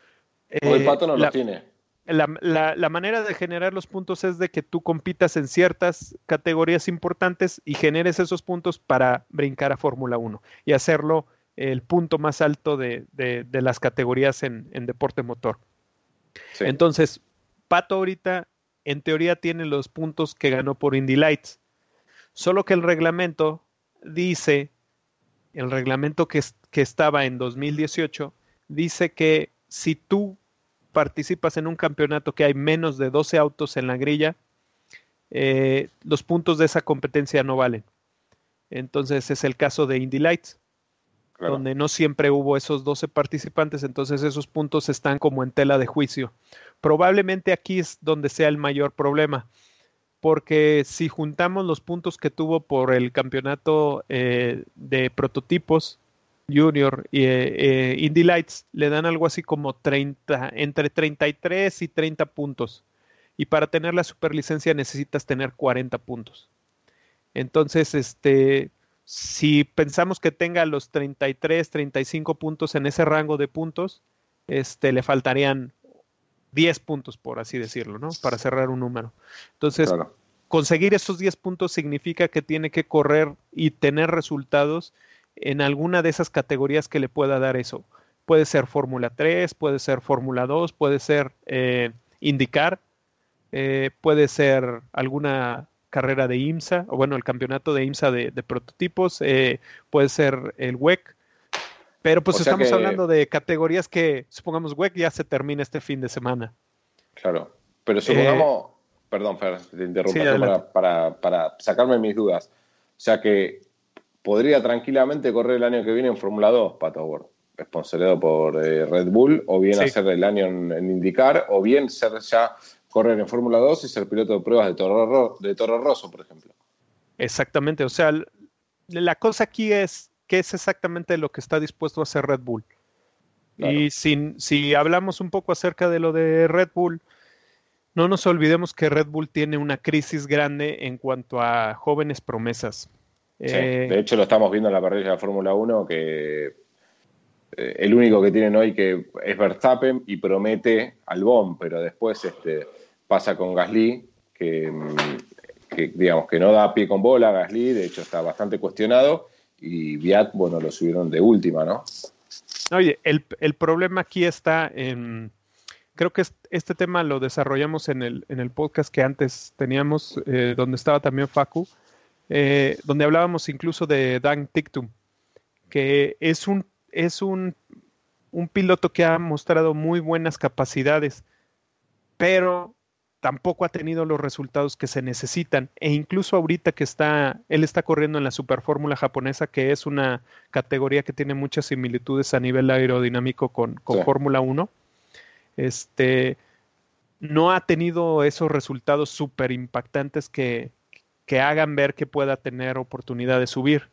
O el pato no lo tiene. La, la, manera de generar los puntos es de que tú compitas en ciertas categorías importantes y generes esos puntos para brincar a Fórmula 1 y hacerlo el punto más alto de, de, las categorías en, en deporte motor. Entonces, Pato ahorita en teoría tiene los puntos que ganó por Indy Lights. Solo que el reglamento dice, el reglamento que, que estaba en 2018, dice que si tú participas en un campeonato que hay menos de 12 autos en la grilla, eh, los puntos de esa competencia no valen. Entonces es el caso de Indy Lights, donde no siempre hubo esos 12 participantes, entonces esos puntos están como en tela de juicio. Probablemente aquí es donde sea el mayor problema, porque si juntamos los puntos que tuvo por el campeonato eh, de prototipos Junior y eh, eh, Indy Lights le dan algo así como 30, entre 33 y 30 puntos. Y para tener la superlicencia necesitas tener 40 puntos. Entonces, este, si pensamos que tenga los 33, 35 puntos en ese rango de puntos, este, le faltarían 10 puntos, por así decirlo, ¿no? Para cerrar un número. Entonces, conseguir esos 10 puntos significa que tiene que correr y tener resultados en alguna de esas categorías que le pueda dar eso. Puede ser Fórmula 3, puede ser Fórmula 2, puede ser eh, indicar, eh, puede ser alguna carrera de IMSA, o bueno, el campeonato de IMSA de, prototipos, eh, puede ser el WEC. Pero pues estamos hablando de categorías que, supongamos, WEC ya se termina este fin de semana. Claro, pero supongamos, perdón, Fer, te interrumpo para, para sacarme mis dudas. O sea que podría tranquilamente correr el año que viene en Fórmula 2, Pato Ward, sponsoreado por eh, Red Bull, o bien hacer el año en, IndyCar, o bien ser ya correr en Fórmula 2 y ser piloto de pruebas de Toro, de Toro Rosso, por ejemplo. Exactamente, o sea, la cosa aquí es qué es exactamente lo que está dispuesto a hacer Red Bull. Y si, si hablamos un poco acerca de lo de Red Bull, no nos olvidemos que Red Bull tiene una crisis grande en cuanto a jóvenes promesas. Eh, de hecho, lo estamos viendo en la parrilla de la Fórmula 1, que eh, el único que tienen hoy que es Verstappen y promete Albón, pero después este, pasa con Gasly, que, digamos que no da pie con bola Gasly, de hecho está bastante cuestionado, y Viat, bueno, lo subieron de última, ¿no? Oye, el, problema aquí está en creo que este tema lo desarrollamos en el, en el podcast que antes teníamos, eh, donde estaba también Facu, eh, donde hablábamos incluso de Dan Tictum, que es un, es un, un piloto que ha mostrado muy buenas capacidades, pero tampoco ha tenido los resultados que se necesitan. E incluso ahorita que está, él está corriendo en la Superfórmula japonesa, que es una categoría que tiene muchas similitudes a nivel aerodinámico con, con Fórmula 1. Este no ha tenido esos resultados súper impactantes que, que hagan ver que pueda tener oportunidad de subir.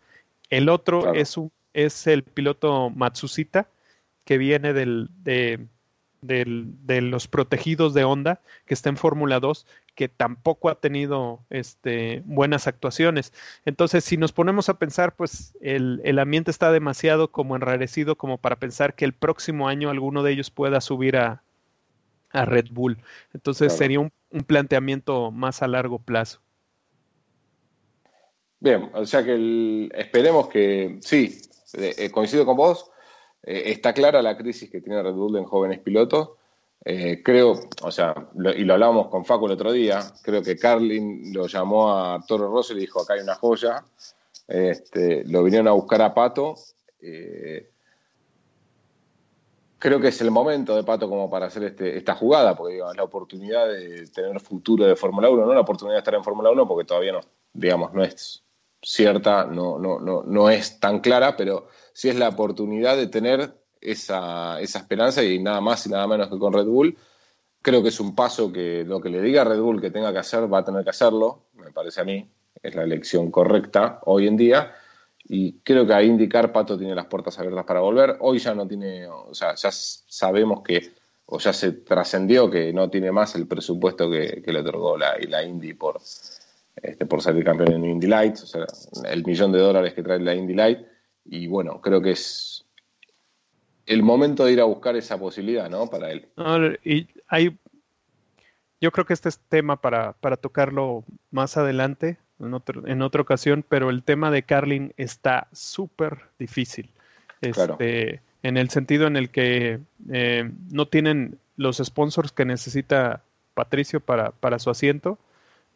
El otro es, un, es el piloto Matsusita, que viene del, de, de los protegidos de Honda, que está en Fórmula 2, que tampoco ha tenido este, buenas actuaciones. Entonces, si nos ponemos a pensar, pues el, el, ambiente está demasiado como enrarecido como para pensar que el próximo año alguno de ellos pueda subir a, a Red Bull. Entonces, sería un, un planteamiento más a largo plazo. Bien, o sea que esperemos que sí, eh, eh, coincido con vos, eh, está clara la crisis que tiene Red Bull en jóvenes pilotos. creo, o sea, y lo hablábamos con Facu el otro día, creo que Carlin lo llamó a Toro Rosso y le dijo, acá hay una joya. Este, lo vinieron a buscar a Pato. creo que es el momento de Pato como para hacer este, esta jugada, porque digamos, es la oportunidad de tener futuro de Fórmula 1, no la oportunidad de estar en Fórmula 1 porque todavía no, digamos, no es cierta, no, no, no, no es tan clara, pero sí es la oportunidad de tener esa, esa esperanza y nada más y nada menos que con Red Bull. Creo que es un paso que lo que le diga a Red Bull que tenga que hacer, va a tener que hacerlo, me parece a mí, es la elección correcta hoy en día. Y creo que a indicar Pato tiene las puertas abiertas para volver. Hoy ya no tiene, o sea, ya sabemos que, o ya se trascendió que no tiene más el presupuesto que, le otorgó la, la Indy por, este, por salir campeón en Indy Light, o sea, el millón de dólares que trae la Indy Light. Y bueno, creo que es el momento de ir a buscar esa posibilidad, ¿no? Para él. y hay, yo creo que este es tema para, para tocarlo más adelante, en, otro, en otra ocasión, pero el tema de Carlin está súper difícil. Este, En el sentido en el que eh, no tienen los sponsors que necesita Patricio para, para su asiento,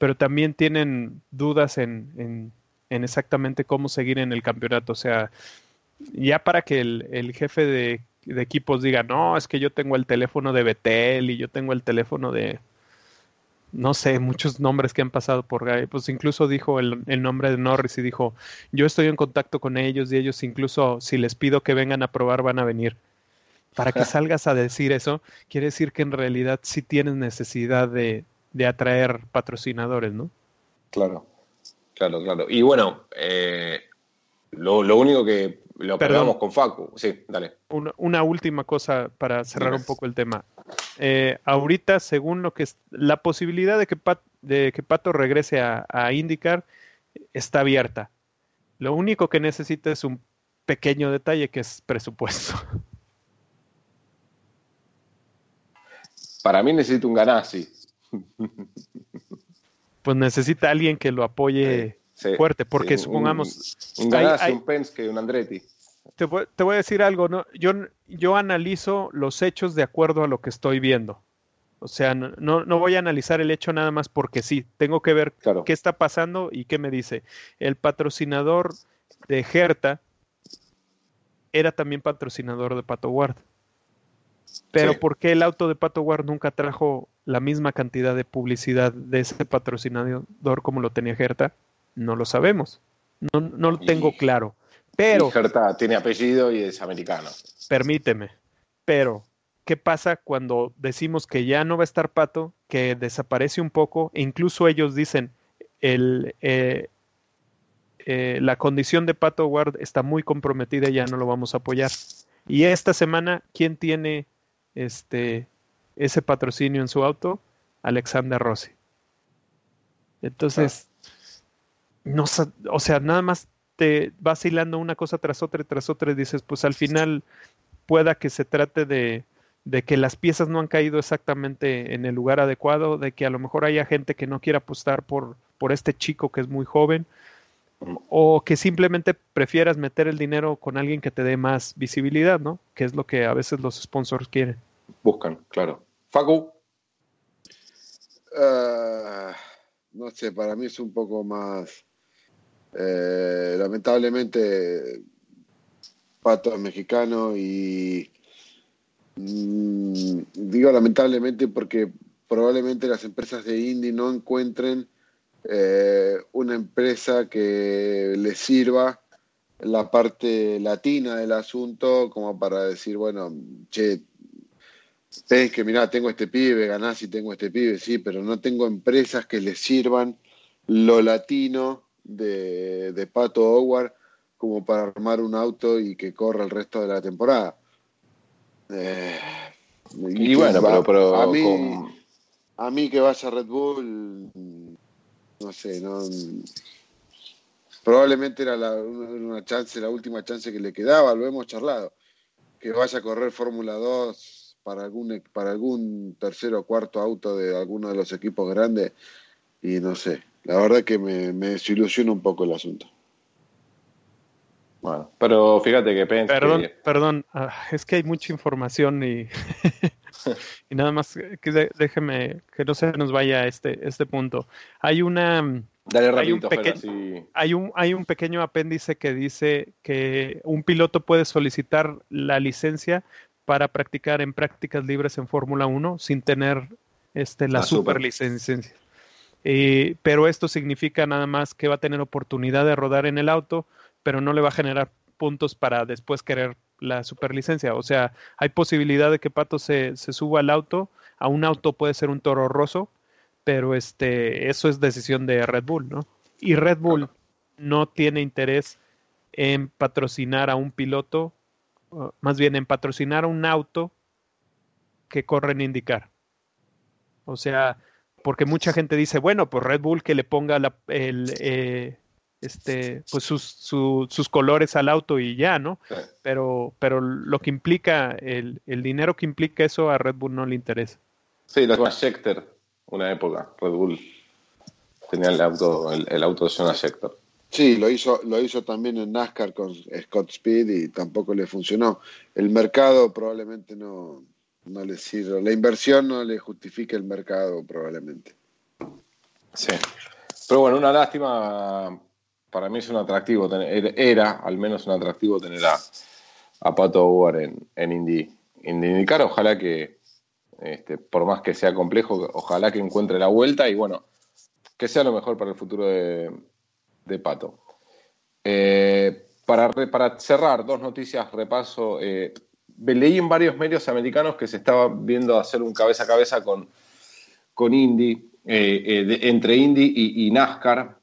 pero también tienen dudas en, en, exactamente cómo seguir en el campeonato. O sea, ya para que el, el jefe de, de, equipos diga, no, es que yo tengo el teléfono de Betel y yo tengo el teléfono de, no sé, muchos nombres que han pasado por ahí. Pues incluso dijo el, el, nombre de Norris y dijo, yo estoy en contacto con ellos y ellos incluso si les pido que vengan a probar van a venir. Para que salgas a decir eso, quiere decir que en realidad sí tienes necesidad de, de atraer patrocinadores, ¿no? Claro, claro, claro. Y bueno, eh, lo, lo, único que lo perdamos con Facu. Sí, dale. Una, última cosa para cerrar un poco el tema. Eh, ahorita, según lo que es la posibilidad de que, de que Pato regrese a, a IndyCar está abierta. Lo único que necesita es un pequeño detalle que es presupuesto. Para mí necesito un Ganassi. Pues necesita alguien que lo apoye fuerte, porque supongamos... Un, un un Penske, un Andretti. Te voy, a decir algo, ¿no? Yo, yo analizo los hechos de acuerdo a lo que estoy viendo. O sea, no, no voy a analizar el hecho nada más porque sí, tengo que ver qué está pasando y qué me dice. El patrocinador de Herta era también patrocinador de Pato Ward. Pero ¿por qué el auto de Pato Ward nunca trajo la misma cantidad de publicidad de ese patrocinador como lo tenía Gerta? No lo sabemos. No, no lo tengo claro. Pero. Gerta tiene apellido y es americano. Permíteme. Pero, ¿qué pasa cuando decimos que ya no va a estar Pato, que desaparece un poco, e incluso ellos dicen el, eh, eh, la condición de Pato Ward está muy comprometida y ya no lo vamos a apoyar? Y esta semana, ¿quién tiene este ese patrocinio en su auto, Alexander Rossi. Entonces, no, o sea, nada más te vas hilando una cosa tras otra y tras otra y dices, pues al final pueda que se trate de, de que las piezas no han caído exactamente en el lugar adecuado, de que a lo mejor haya gente que no quiera apostar por, por este chico que es muy joven, o que simplemente prefieras meter el dinero con alguien que te dé más visibilidad, ¿no? Que es lo que a veces los sponsors quieren. Buscan, claro. Facu. Uh, no sé, para mí es un poco más. Eh, lamentablemente, Pato es mexicano y. Mm, digo lamentablemente porque probablemente las empresas de indie no encuentren eh, una empresa que les sirva la parte latina del asunto como para decir, bueno, che, es que, mira, tengo este pibe, ganás y tengo este pibe, sí, pero no tengo empresas que les sirvan lo latino de, Pato Howard como para armar un auto y que corra el resto de la temporada. Eh, y, bueno, pero, a, mí, a mí que vaya Red Bull, no sé, no probablemente era la, una chance, la última chance que le quedaba, lo hemos charlado. Que vaya a correr Fórmula 2 para algún, para algún tercero o cuarto auto de alguno de los equipos grandes y no sé, la verdad que me, me desilusiona un poco el asunto. Bueno, pero fíjate que Perdón, perdón, ah, es que hay mucha información y, y nada más que déjeme que no se nos vaya este, este punto. Hay una... hay, un hay, un, hay un pequeño apéndice que dice que un piloto puede solicitar la licencia para practicar en prácticas libres en Fórmula 1 sin tener este, la, superlicencia. Eh, pero esto significa nada más que va a tener oportunidad de rodar en el auto, pero no le va a generar puntos para después querer la superlicencia. O sea, hay posibilidad de que Pato se, se suba al auto. A un auto puede ser un toro roso, pero este, eso es decisión de Red Bull, ¿no? Y Red Bull no tiene interés en patrocinar a un piloto, más bien en patrocinar a un auto que corre en indicar. O sea, porque mucha gente dice, bueno, pues Red Bull que le ponga la, el, eh, este, pues sus, sus colores al auto y ya, ¿no? Pero, pero lo que implica, el, el, dinero que implica eso a Red Bull no le interesa. Sí, la llama Schecter, una época, Red Bull tenía el auto, el, auto de zona Schecter. Sí, lo hizo, lo hizo también en NASCAR con Scott Speed y tampoco le funcionó. El mercado probablemente no, no le sirve. La inversión no le justifica el mercado probablemente. Sí. Pero bueno, una lástima para mí es un atractivo, tener, era al menos un atractivo tener a, a Pato Howard en, en Indy, IndyCar. Ojalá que, este, por más que sea complejo, ojalá que encuentre la vuelta y bueno, que sea lo mejor para el futuro de, de Pato. Eh, para, para, cerrar, dos noticias, repaso. Eh, leí en varios medios americanos que se estaba viendo hacer un cabeza a cabeza con, con Indy, eh, entre Indy y, y NASCAR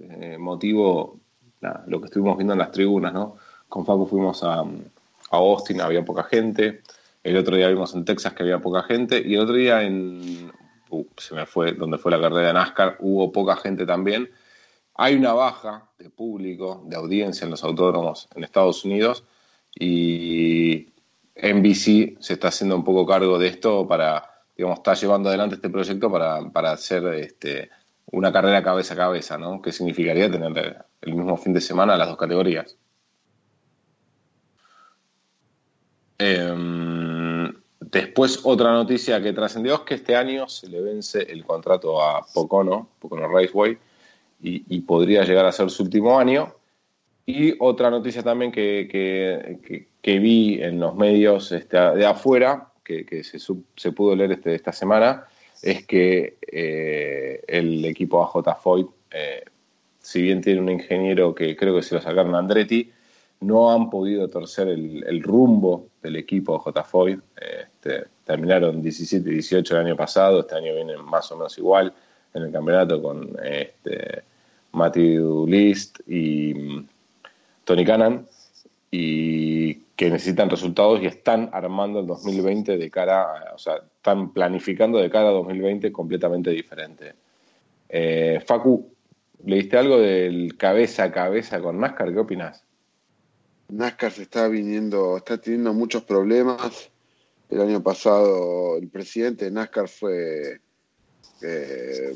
eh, motivo lo que estuvimos viendo en las tribunas, ¿no? Con Facu fuimos a, Austin, había poca gente. El otro día vimos en Texas que había poca gente. Y el otro día en. Uh, se me fue, donde fue la carrera de NASCAR, hubo poca gente también. Hay una baja de público, de audiencia en los autódromos en Estados Unidos. Y NBC se está haciendo un poco cargo de esto para, digamos, está llevando adelante este proyecto para, para hacer este, una carrera cabeza a cabeza, ¿no? ¿Qué significaría tener el mismo fin de semana las dos categorías? Em, después, otra noticia que trascendió es que este año se le vence el contrato a Pocono, Pocono Raceway, y, podría llegar a ser su último año. Y otra noticia también que, vi en los medios este, de afuera, que, se, se, pudo leer este, esta semana, es que eh, el equipo AJ Foyt, eh, si bien tiene un ingeniero que creo que se lo sacaron a Andretti, no han podido torcer el, rumbo del equipo AJ Foyt. Este, terminaron 17 y 18 el año pasado, este año vienen más o menos igual en el campeonato con este, Matthew List y mm, Tony Cannon. Y que necesitan resultados y están armando el 2020 de cara, o sea, están planificando de cara a 2020 completamente diferente. Eh, Facu, ¿leíste algo del cabeza a cabeza con NASCAR? ¿Qué opinas? NASCAR se está viniendo, está teniendo muchos problemas. El año pasado el presidente de NASCAR fue eh,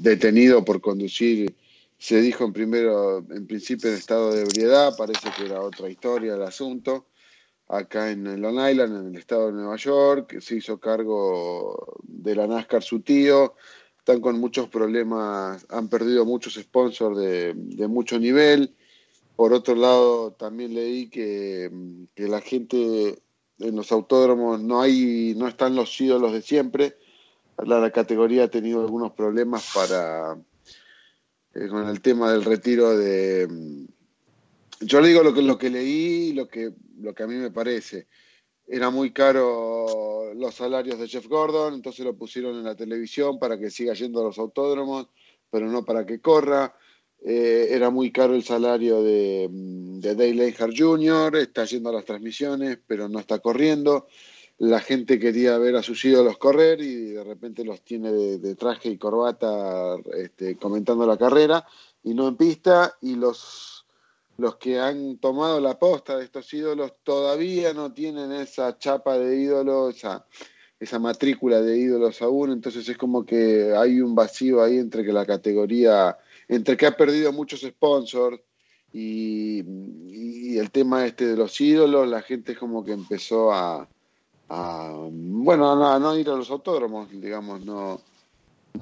detenido por conducir, se dijo en primero, en principio en estado de ebriedad, parece que era otra historia el asunto acá en Long Island, en el estado de Nueva York, se hizo cargo de la NASCAR su tío, están con muchos problemas, han perdido muchos sponsors de, mucho nivel. Por otro lado, también leí que, la gente en los autódromos no hay, no están los ídolos de siempre. La, categoría ha tenido algunos problemas para eh, con el tema del retiro de yo le digo lo que, lo que leí lo que, lo que a mí me parece. Era muy caro los salarios de Jeff Gordon, entonces lo pusieron en la televisión para que siga yendo a los autódromos, pero no para que corra. Eh, era muy caro el salario de, de Dale Earnhardt Jr., está yendo a las transmisiones, pero no está corriendo. La gente quería ver a sus ídolos correr y de repente los tiene de, traje y corbata este, comentando la carrera y no en pista. Y los los que han tomado la posta de estos ídolos todavía no tienen esa chapa de ídolo, esa, esa matrícula de ídolos aún, entonces es como que hay un vacío ahí entre que la categoría, entre que ha perdido muchos sponsors y, el tema este de los ídolos, la gente es como que empezó a, bueno, a no, ir a los autódromos, digamos, no,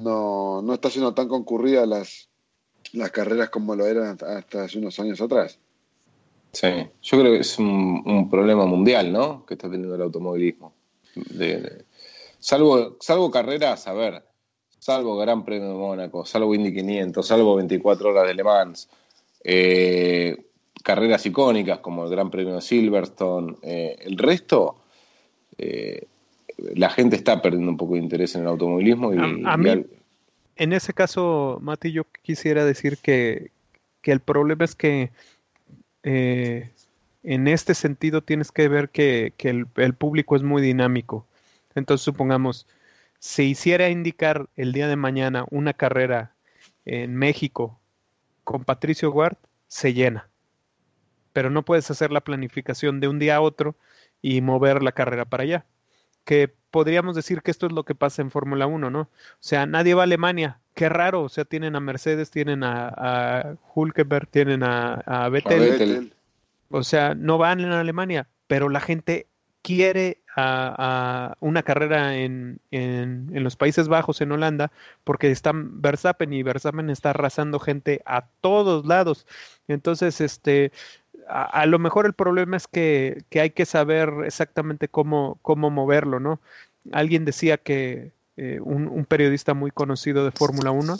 no, no está siendo tan concurrida las, las carreras como lo eran hasta hace unos años atrás. Sí, yo creo que es un, problema mundial, ¿no? Que está teniendo el automovilismo. salvo, salvo carreras, a ver, salvo Gran Premio de Mónaco, salvo Indy 500, salvo 24 horas de Le Mans, eh, carreras icónicas como el Gran Premio de Silverstone. Eh, el resto, eh, la gente está perdiendo un poco de interés en el automovilismo. Y, a, mí, en ese caso, Mati, yo quisiera decir que, el problema es que eh, en este sentido tienes que ver que, el, el, público es muy dinámico. Entonces, supongamos, si hiciera indicar el día de mañana una carrera en México con Patricio Guard, se llena. Pero no puedes hacer la planificación de un día a otro y mover la carrera para allá. Que podríamos decir que esto es lo que pasa en Fórmula 1, ¿no? O sea, nadie va a Alemania. Qué raro. O sea, tienen a Mercedes, tienen a, a Hulkenberg, tienen a, a Vettel. O sea, no van en Alemania, pero la gente quiere a, una carrera en, en, los Países Bajos, en Holanda, porque están Verstappen y Verstappen está arrasando gente a todos lados. Entonces, este, a, lo mejor el problema es que, que, hay que saber exactamente cómo, cómo moverlo, ¿no? Alguien decía que eh, un, periodista muy conocido de Fórmula 1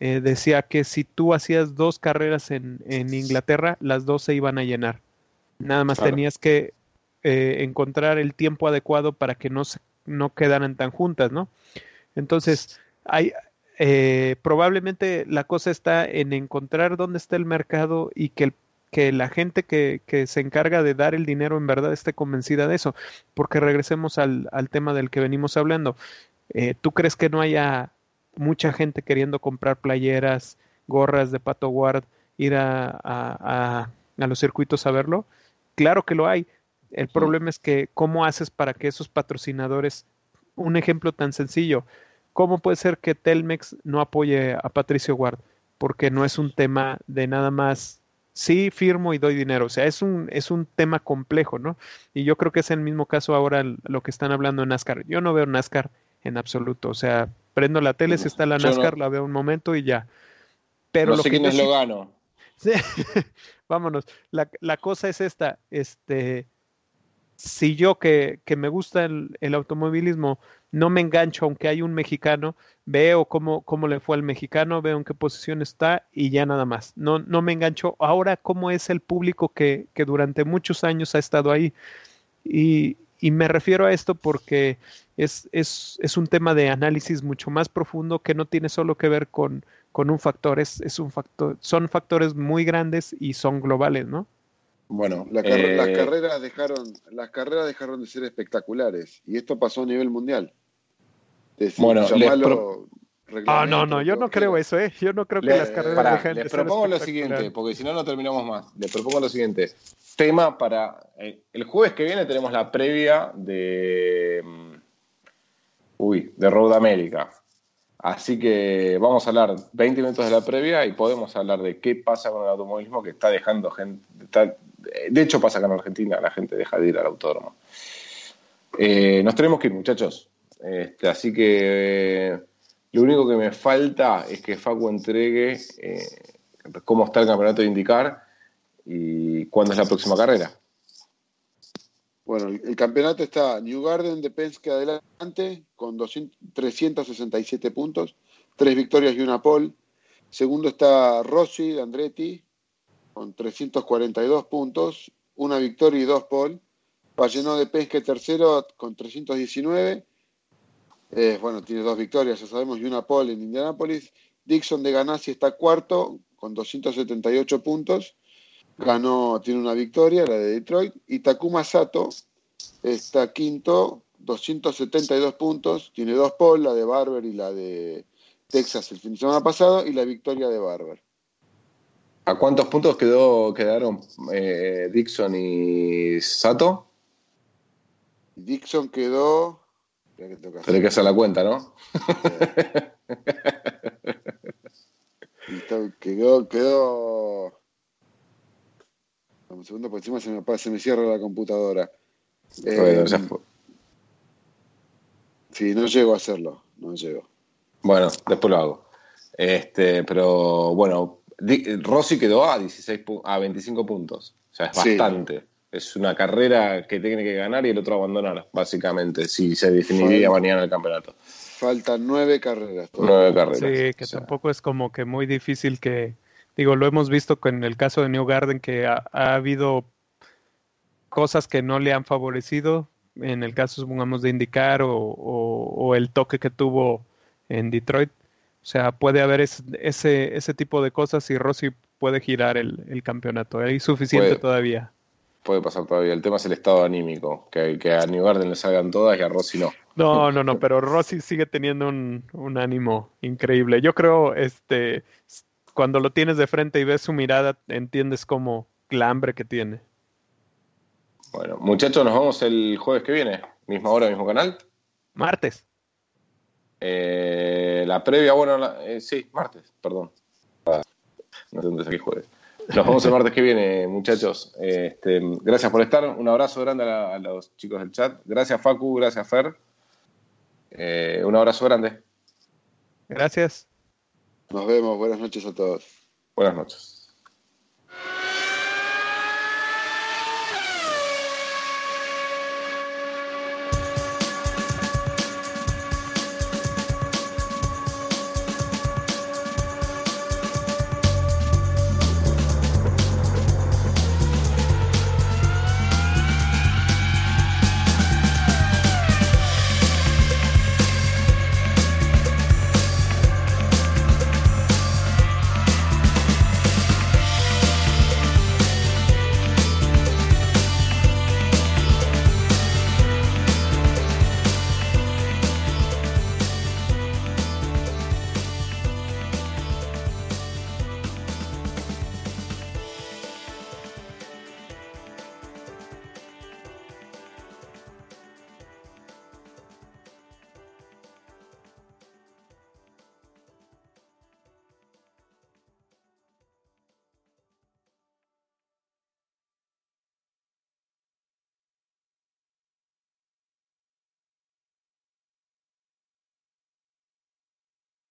eh, decía que si tú hacías dos carreras en, en, Inglaterra, las dos se iban a llenar. Nada más tenías que eh, encontrar el tiempo adecuado para que no, se, no quedaran tan juntas, ¿no? Entonces, hay, eh, probablemente la cosa está en encontrar dónde está el mercado y que, que la gente que, que, se encarga de dar el dinero en verdad esté convencida de eso. Porque regresemos al, al tema del que venimos hablando. Eh, ¿Tú crees que no haya mucha gente queriendo comprar playeras, gorras de Pato Guard, ir a, a, a los circuitos a verlo? Claro que lo hay, el problema es que, ¿cómo haces para que esos patrocinadores, un ejemplo tan sencillo, ¿cómo puede ser que Telmex no apoye a Patricio Guard? Porque no es un tema de nada más, sí firmo y doy dinero, o sea, es un, es un tema complejo, ¿no? Y yo creo que es el mismo caso ahora lo que están hablando en NASCAR. Yo no veo NASCAR en absoluto, o sea, prendo la tele, si está la NASCAR, la veo un momento y ya. Pero no sé quién lo gano. vámonos. La, la cosa es esta, este, si yo que, que me gusta el, el, automovilismo no me engancho, aunque hay un mexicano, veo cómo, cómo le fue al mexicano, veo en qué posición está y ya nada más. No, no me engancho. Ahora, ¿cómo es el público que, que durante muchos años ha estado ahí? Y, y me refiero a esto porque es, es, es, un tema de análisis mucho más profundo que no tiene solo que ver con, con un factor, es, es un factor, son factores muy grandes y son globales, ¿no? Bueno, las eh, carreras dejaron, las carreras dejaron de ser espectaculares y esto pasó a nivel mundial. Bueno, Ah, no, no, yo no creo eso, ¿eh? Yo no creo que las carreras dejen les propongo lo siguiente, porque si no, no terminamos más. Les propongo lo siguiente. Tema para... Eh, el jueves que viene tenemos la previa de... Mm, uy, de Road America. Así que vamos a hablar 20 minutos de la previa y podemos hablar de qué pasa con el automovilismo que está dejando gente, de hecho pasa acá en Argentina, la gente deja de ir al autódromo. Eh, nos tenemos que ir, muchachos. Este, así que lo único que me falta es que Facu entregue eh, cómo está el campeonato de indicar y cuándo es la próxima carrera. Bueno, el, campeonato está New Garden de Penske adelante con 367 puntos, tres victorias y una pole. Segundo está Rossi de Andretti con 342 puntos, una victoria y dos pole. Vallenó de Penske tercero con 319. Eh, bueno, tiene dos victorias, ya sabemos, y una pole en Indianápolis. Dixon de Ganassi está cuarto con 278 puntos ganó, tiene una victoria, la de Detroit, y Takuma Sato está quinto, 272 puntos, tiene dos poles, la de Barber y la de Texas el fin de semana pasado, y la victoria de Barber. ¿A cuántos puntos quedó, quedaron eh, Dixon y Sato? Dixon quedó. Le que hacer la cuenta, ¿no? quedó, quedó un segundo, por encima se me, se me cierra la computadora. Eh, sí, no llego a hacerlo, no llego. Bueno, después lo hago. Este, pero bueno, Rossi quedó a 16 a 25 puntos. O sea, es bastante. Es una carrera que tiene que ganar y el otro abandonar, básicamente, si se definiría mañana el campeonato. Faltan nueve carreras. Nueve carreras. Sí, que tampoco es como que muy difícil que, digo, lo hemos visto con el caso de New Garden que ha, habido cosas que no le han favorecido, en el caso, supongamos, de indicar o, el toque que tuvo en Detroit. O sea, puede haber ese, ese, tipo de cosas y Rossi puede girar el, campeonato. Hay suficiente todavía. Puede pasar todavía. El tema es el estado anímico, que, que a New Garden le salgan todas y a Rossi no. No, no, no, pero Rossi sigue teniendo un, un ánimo increíble. Yo creo, este, cuando lo tienes de frente y ves su mirada, entiendes cómo la hambre que tiene. Bueno, muchachos, nos vemos el jueves que viene. Misma hora, mismo canal. Martes. Eh, la previa, bueno, eh, sí, martes, perdón. No sé dónde saqué jueves. Nos vemos el martes que viene, muchachos. Este, gracias por estar. Un abrazo grande a, los chicos del chat. Gracias, Facu. Gracias, Fer. Eh, un abrazo grande. Gracias. Nos vemos. Buenas noches a todos. Buenas noches.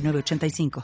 85